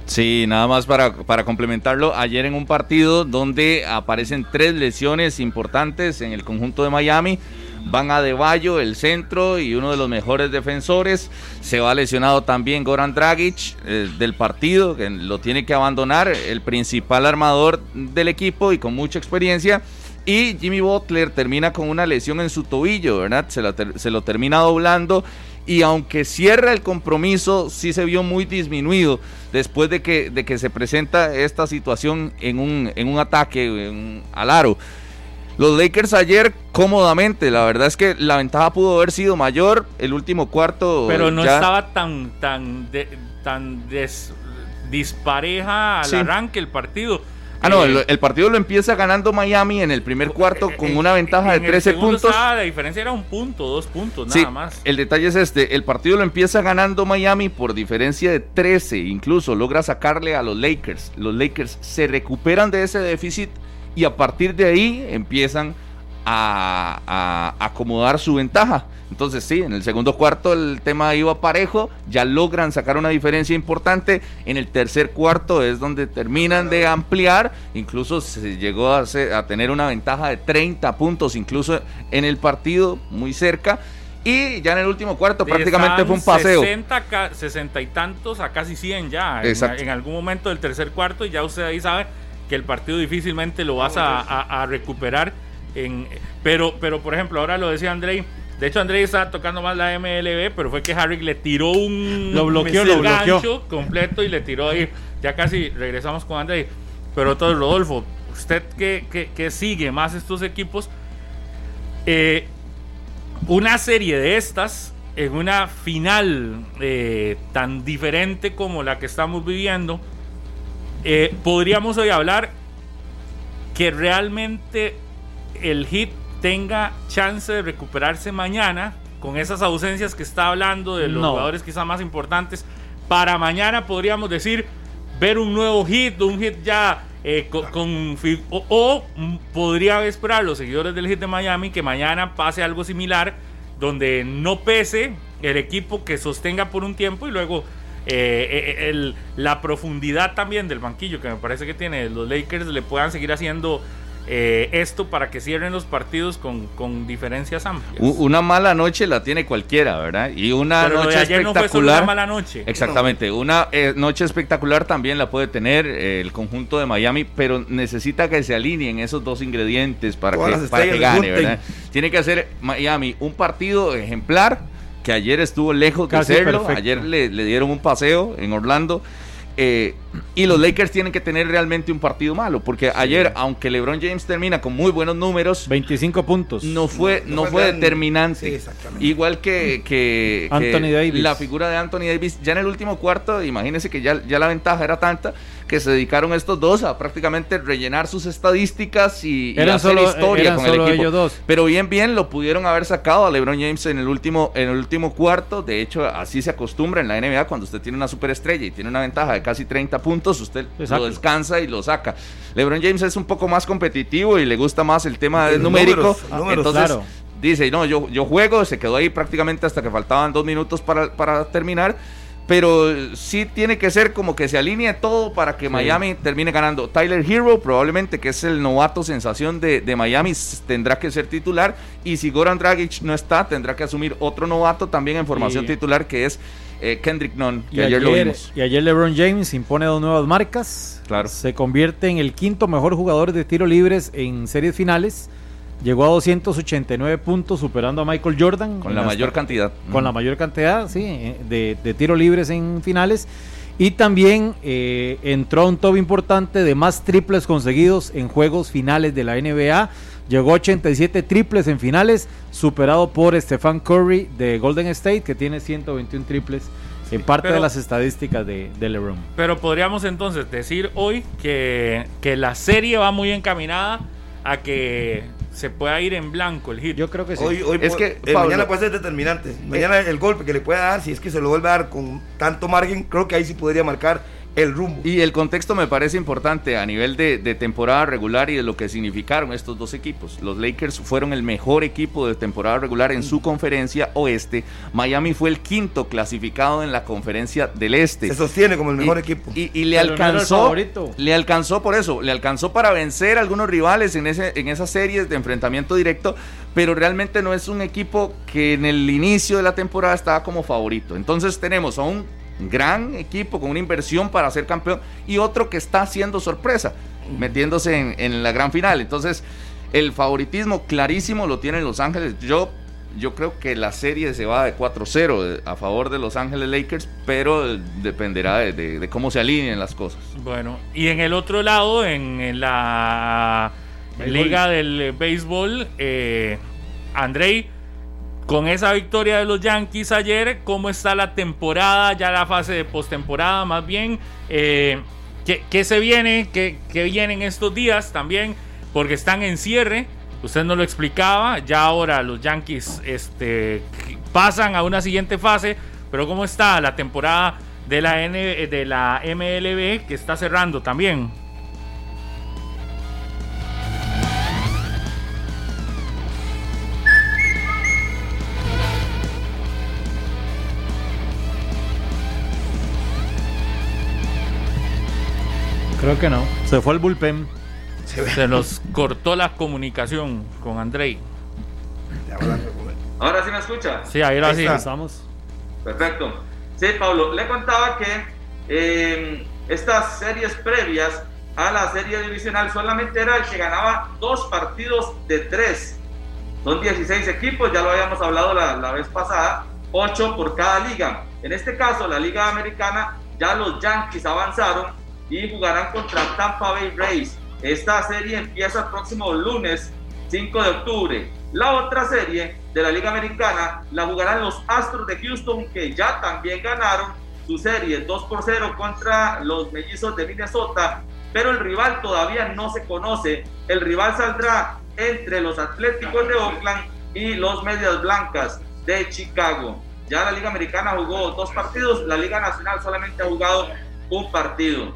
Sí, nada más para, para complementarlo, ayer en un partido donde aparecen tres lesiones importantes en el conjunto de Miami, van a Deballo, el centro y uno de los mejores defensores. Se va lesionado también Goran Dragic eh, del partido, que lo tiene que abandonar, el principal armador del equipo y con mucha experiencia. Y Jimmy Butler termina con una lesión en su tobillo, ¿verdad? Se, se lo termina doblando y aunque cierra el compromiso, sí se vio muy disminuido después de que, de que se presenta esta situación en un, en un ataque al aro. Los Lakers ayer cómodamente, la verdad es que la ventaja pudo haber sido mayor, el último cuarto. Pero no estaba tan, tan, tan dispareja al arranque el partido. Ah, no, eh, el, partido lo empieza ganando Miami en el primer cuarto con una ventaja de 13 puntos. la diferencia era un punto, dos puntos, nada más. El detalle es este: el partido lo empieza ganando Miami por diferencia de 13, incluso logra sacarle a los Lakers. Los Lakers se recuperan de ese déficit y a partir de ahí empiezan a, acomodar su ventaja. Entonces sí, en el segundo cuarto el tema iba parejo, ya logran sacar una diferencia importante, en el tercer cuarto es donde terminan de ampliar, incluso se llegó a, a tener una ventaja de 30 puntos incluso en el partido, muy cerca, y ya en el último cuarto prácticamente fue un paseo. 60, y tantos a casi 100 ya, en, en, algún momento del tercer cuarto, y ya usted ahí sabe que el partido difícilmente lo vas a, recuperar. En, pero, pero, por ejemplo, ahora lo decía Andrei. De hecho, Andrei estaba tocando más la MLB, pero fue que Harry le tiró un lo bloqueó, lo gancho completo y le tiró ahí. Ya casi regresamos con Andrei. Pero todo, Rodolfo, usted que, que, sigue más estos equipos, eh, una serie de estas en una final eh, tan diferente como la que estamos viviendo, eh, podríamos hoy hablar que realmente el hit tenga chance de recuperarse mañana con esas ausencias que está hablando de los jugadores quizás más importantes. Para mañana podríamos decir ver un nuevo hit, un hit ya eh, co- con, o, o, podría esperar los seguidores del Heat de Miami que mañana pase algo similar, donde no pese el equipo que sostenga por un tiempo y luego eh, eh, el- la profundidad también del banquillo que me parece que tiene los Lakers le puedan seguir haciendo eh, esto para que cierren los partidos con, con diferencias amplias. Una mala noche la tiene cualquiera, ¿verdad? Y una Pero lo de noche ayer no fue solo espectacular. una mala noche. Exactamente, una eh, noche espectacular también la puede tener eh, el conjunto de Miami, pero necesita que se alineen esos dos ingredientes para Todas que, para que gane. ¿verdad? Tiene que hacer Miami un partido ejemplar, que ayer estuvo lejos Casi de serlo, perfecto. ayer le, le dieron un paseo en Orlando. Eh, y los Lakers tienen que tener realmente un partido malo, porque ayer, aunque LeBron James termina con muy buenos números, 25 puntos. no fue, No no fue determinante. Sí. Igual que, que- que Anthony Davis. la figura de Anthony Davis, ya en el último cuarto, imagínense que ya, ya la ventaja era tanta que se dedicaron estos dos a prácticamente rellenar sus estadísticas y, hacer solo- historia eran con solo el equipo. ellos dos. Pero bien, bien lo pudieron haber sacado a LeBron James en el último, en el último cuarto. De hecho, así se acostumbra en la NBA cuando usted tiene una superestrella y tiene una ventaja de casi 30 puntos, usted Exacto. lo descansa y lo saca. LeBron James es un poco más competitivo y le gusta más el tema Los numérico. números, números, Entonces, claro. dice, no, yo, yo juego, se quedó ahí prácticamente hasta que faltaban dos minutos para, para terminar. Pero sí tiene que ser como que se alinee todo para que Miami termine ganando. Tyler Hero, probablemente que es el novato sensación de, de Miami, tendrá que ser titular. Y si Goran Dragic no está, tendrá que asumir otro novato también en formación titular, que es eh, Kendrick Nunn, que Y ayer, lo vimos. y ayer LeBron James impone dos nuevas marcas. Claro. Se convierte en el quinto mejor jugador de tiro libres en series finales. Llegó a 289 puntos, superando a Michael Jordan. Con la mayor cantidad. Con la mayor cantidad, sí, eh, de, de tiro libres en finales. Y también eh, entró a un top importante de más triples conseguidos en juegos finales de la NBA. Llegó a 87 triples en finales, superado por Stephen Curry de Golden State, que tiene 121 triples en parte pero- de las estadísticas de, de LeBron. Pero podríamos entonces decir hoy que, que la serie va muy encaminada a que se pueda ir en blanco el hit. Yo creo que sí. Hoy, hoy Es que, eh, Pablo- mañana puede ser determinante. Mañana el golpe que le pueda dar, si es que se lo vuelve a dar con tanto margen, creo que ahí sí podría marcar el rumbo. Y el contexto me parece importante a nivel de, de temporada regular y de lo que significaron estos dos equipos. Los Lakers fueron el mejor equipo de temporada regular en su conferencia oeste. Miami fue el quinto clasificado en la conferencia del este. se sostiene como el mejor Y- equipo. Y, y le Pero no alcanzó, favorito. le alcanzó por eso, le alcanzó para vencer a algunos rivales en, ese, en esas series de enfrentamiento directo, pero realmente no es un equipo que en el inicio de la temporada estaba como favorito. Entonces tenemos a un gran equipo con una inversión para ser campeón y otro que está haciendo sorpresa, metiéndose en, en la gran final. Entonces el favoritismo clarísimo lo tienen Los Ángeles. Yo yo creo que la serie se va de 4-0 a favor de Los Ángeles Lakers, pero eh, dependerá de, de- de cómo se alineen las cosas. Bueno, y en el otro lado, en, en la Béisbol. liga del eh, béisbol, eh, Andrei, con esa victoria de los Yankees ayer, ¿cómo está la temporada? Ya la fase de postemporada, más bien. Eh, ¿qué, qué se viene? ¿Qué, ¿Qué viene en estos días también? Porque están en cierre. Usted nos lo explicaba. Ya ahora los Yankees este, pasan a una siguiente fase. Pero ¿cómo está la temporada de la, N, de la MLB que está cerrando también? Creo que no. Se fue al bullpen. Se nos cortó la comunicación con Andrei. Ahora sí me escucha. Sí, ahí ahora sí. Estamos. Perfecto. Sí, Pablo, le contaba que eh, estas series previas a la serie divisional solamente era el que ganaba dos partidos de tres. Son 16 equipos, ya lo habíamos hablado la, la vez pasada, 8 por cada liga. En este caso, la liga americana, ya los Yankees avanzaron y jugarán contra Tampa Bay Rays. Esta serie empieza el próximo lunes 5 de octubre. La otra serie de la Liga Americana la jugarán los Astros de Houston, que ya también ganaron su serie 2 por 0 contra los Mellizos de Minnesota, pero el rival todavía no se conoce. El rival saldrá entre los Atléticos de Oakland y los Medias Blancas de Chicago. Ya la Liga Americana jugó dos partidos, la Liga Nacional solamente ha jugado un partido.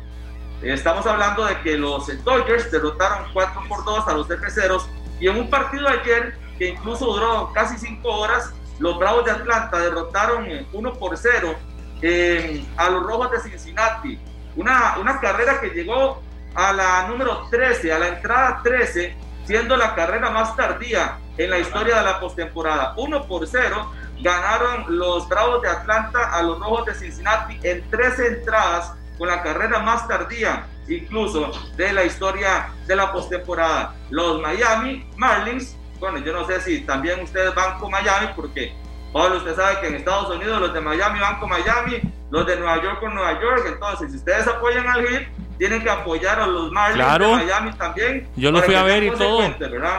Estamos hablando de que los Dodgers derrotaron 4 por 2 a los Cerveceros y en un partido ayer que incluso duró casi 5 horas, los Bravos de Atlanta derrotaron 1 por 0 eh, a los Rojos de Cincinnati. Una, una carrera que llegó a la número 13, a la entrada 13, siendo la carrera más tardía en la historia de la postemporada. 1 por 0 ganaron los Bravos de Atlanta a los Rojos de Cincinnati en 13 entradas con la carrera más tardía incluso de la historia de la postemporada. Los Miami Marlins, bueno, yo no sé si también ustedes van con Miami porque Pablo, usted sabe que en Estados Unidos los de Miami van con Miami, los de Nueva York con Nueva York, entonces si ustedes apoyan al Heat, tienen que apoyar a los Marlins de Miami también. Yo lo fui a ver y todo.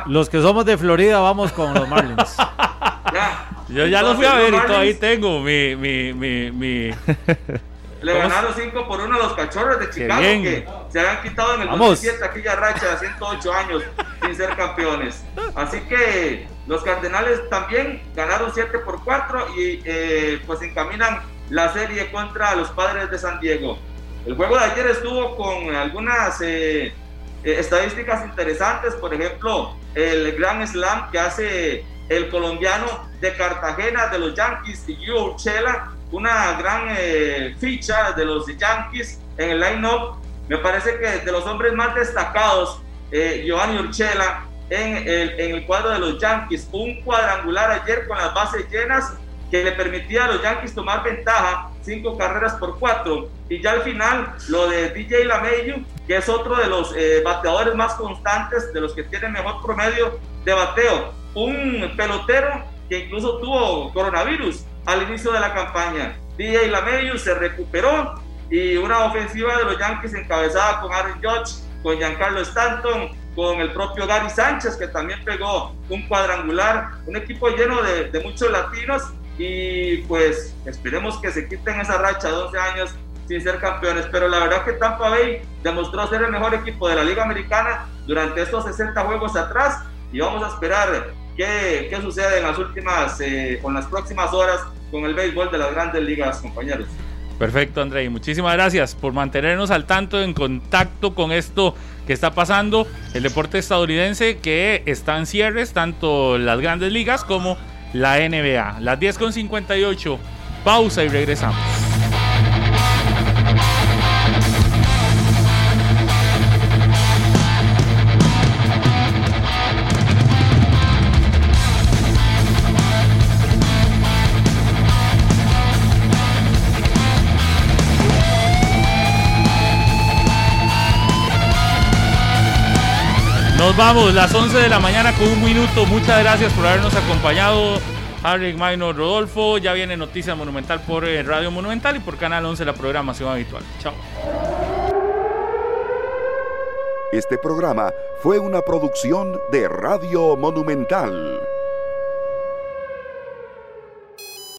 Los que somos de Florida vamos con los Marlins. [laughs] Yo ya lo fui a ver y todo ahí tengo mi, mi, mi, mi... Le ganaron 5 por 1 a los cachorros de Chicago que se habían quitado en el 2007 aquella racha de 108 años sin ser campeones. Así que los Cardenales también ganaron 7 por 4 y eh, pues encaminan la serie contra los Padres de San Diego. El juego de ayer estuvo con algunas eh, eh, estadísticas interesantes, por ejemplo, el Grand Slam que hace el colombiano de Cartagena de los Yankees, Yu Urchela, una gran eh, ficha de los Yankees en el line-up. Me parece que de los hombres más destacados, eh, Giovanni Urchela en el, en el cuadro de los Yankees, un cuadrangular ayer con las bases llenas que le permitía a los Yankees tomar ventaja, cinco carreras por cuatro. Y ya al final, lo de DJ LaMayu, que es otro de los eh, bateadores más constantes, de los que tienen mejor promedio de bateo. Un pelotero que incluso tuvo coronavirus al inicio de la campaña. DJ LaMayu se recuperó y una ofensiva de los Yankees encabezada con Aaron Judge, con Giancarlo Stanton, con el propio Gary Sánchez que también pegó un cuadrangular, un equipo lleno de, muchos latinos. Y pues esperemos que se quiten esa racha de 12 años sin ser campeones, pero la verdad que Tampa Bay demostró ser el mejor equipo de la Liga Americana durante estos 60 juegos atrás. Y vamos a esperar qué, qué sucede en las últimas eh, en las próximas horas con el béisbol de las grandes ligas, compañeros. Perfecto, André. Muchísimas gracias por mantenernos al tanto, en contacto con esto que está pasando. El deporte estadounidense que está en cierres, tanto las grandes ligas como la NBA. Las 10.58. Pausa y regresamos. Nos vamos, las 11 de la mañana con un minuto. Muchas gracias por habernos acompañado. Harry Minor Rodolfo. Ya viene Noticia Monumental por eh, Radio Monumental y por Canal 11 la programación habitual. Chao. Este programa fue una producción de Radio Monumental.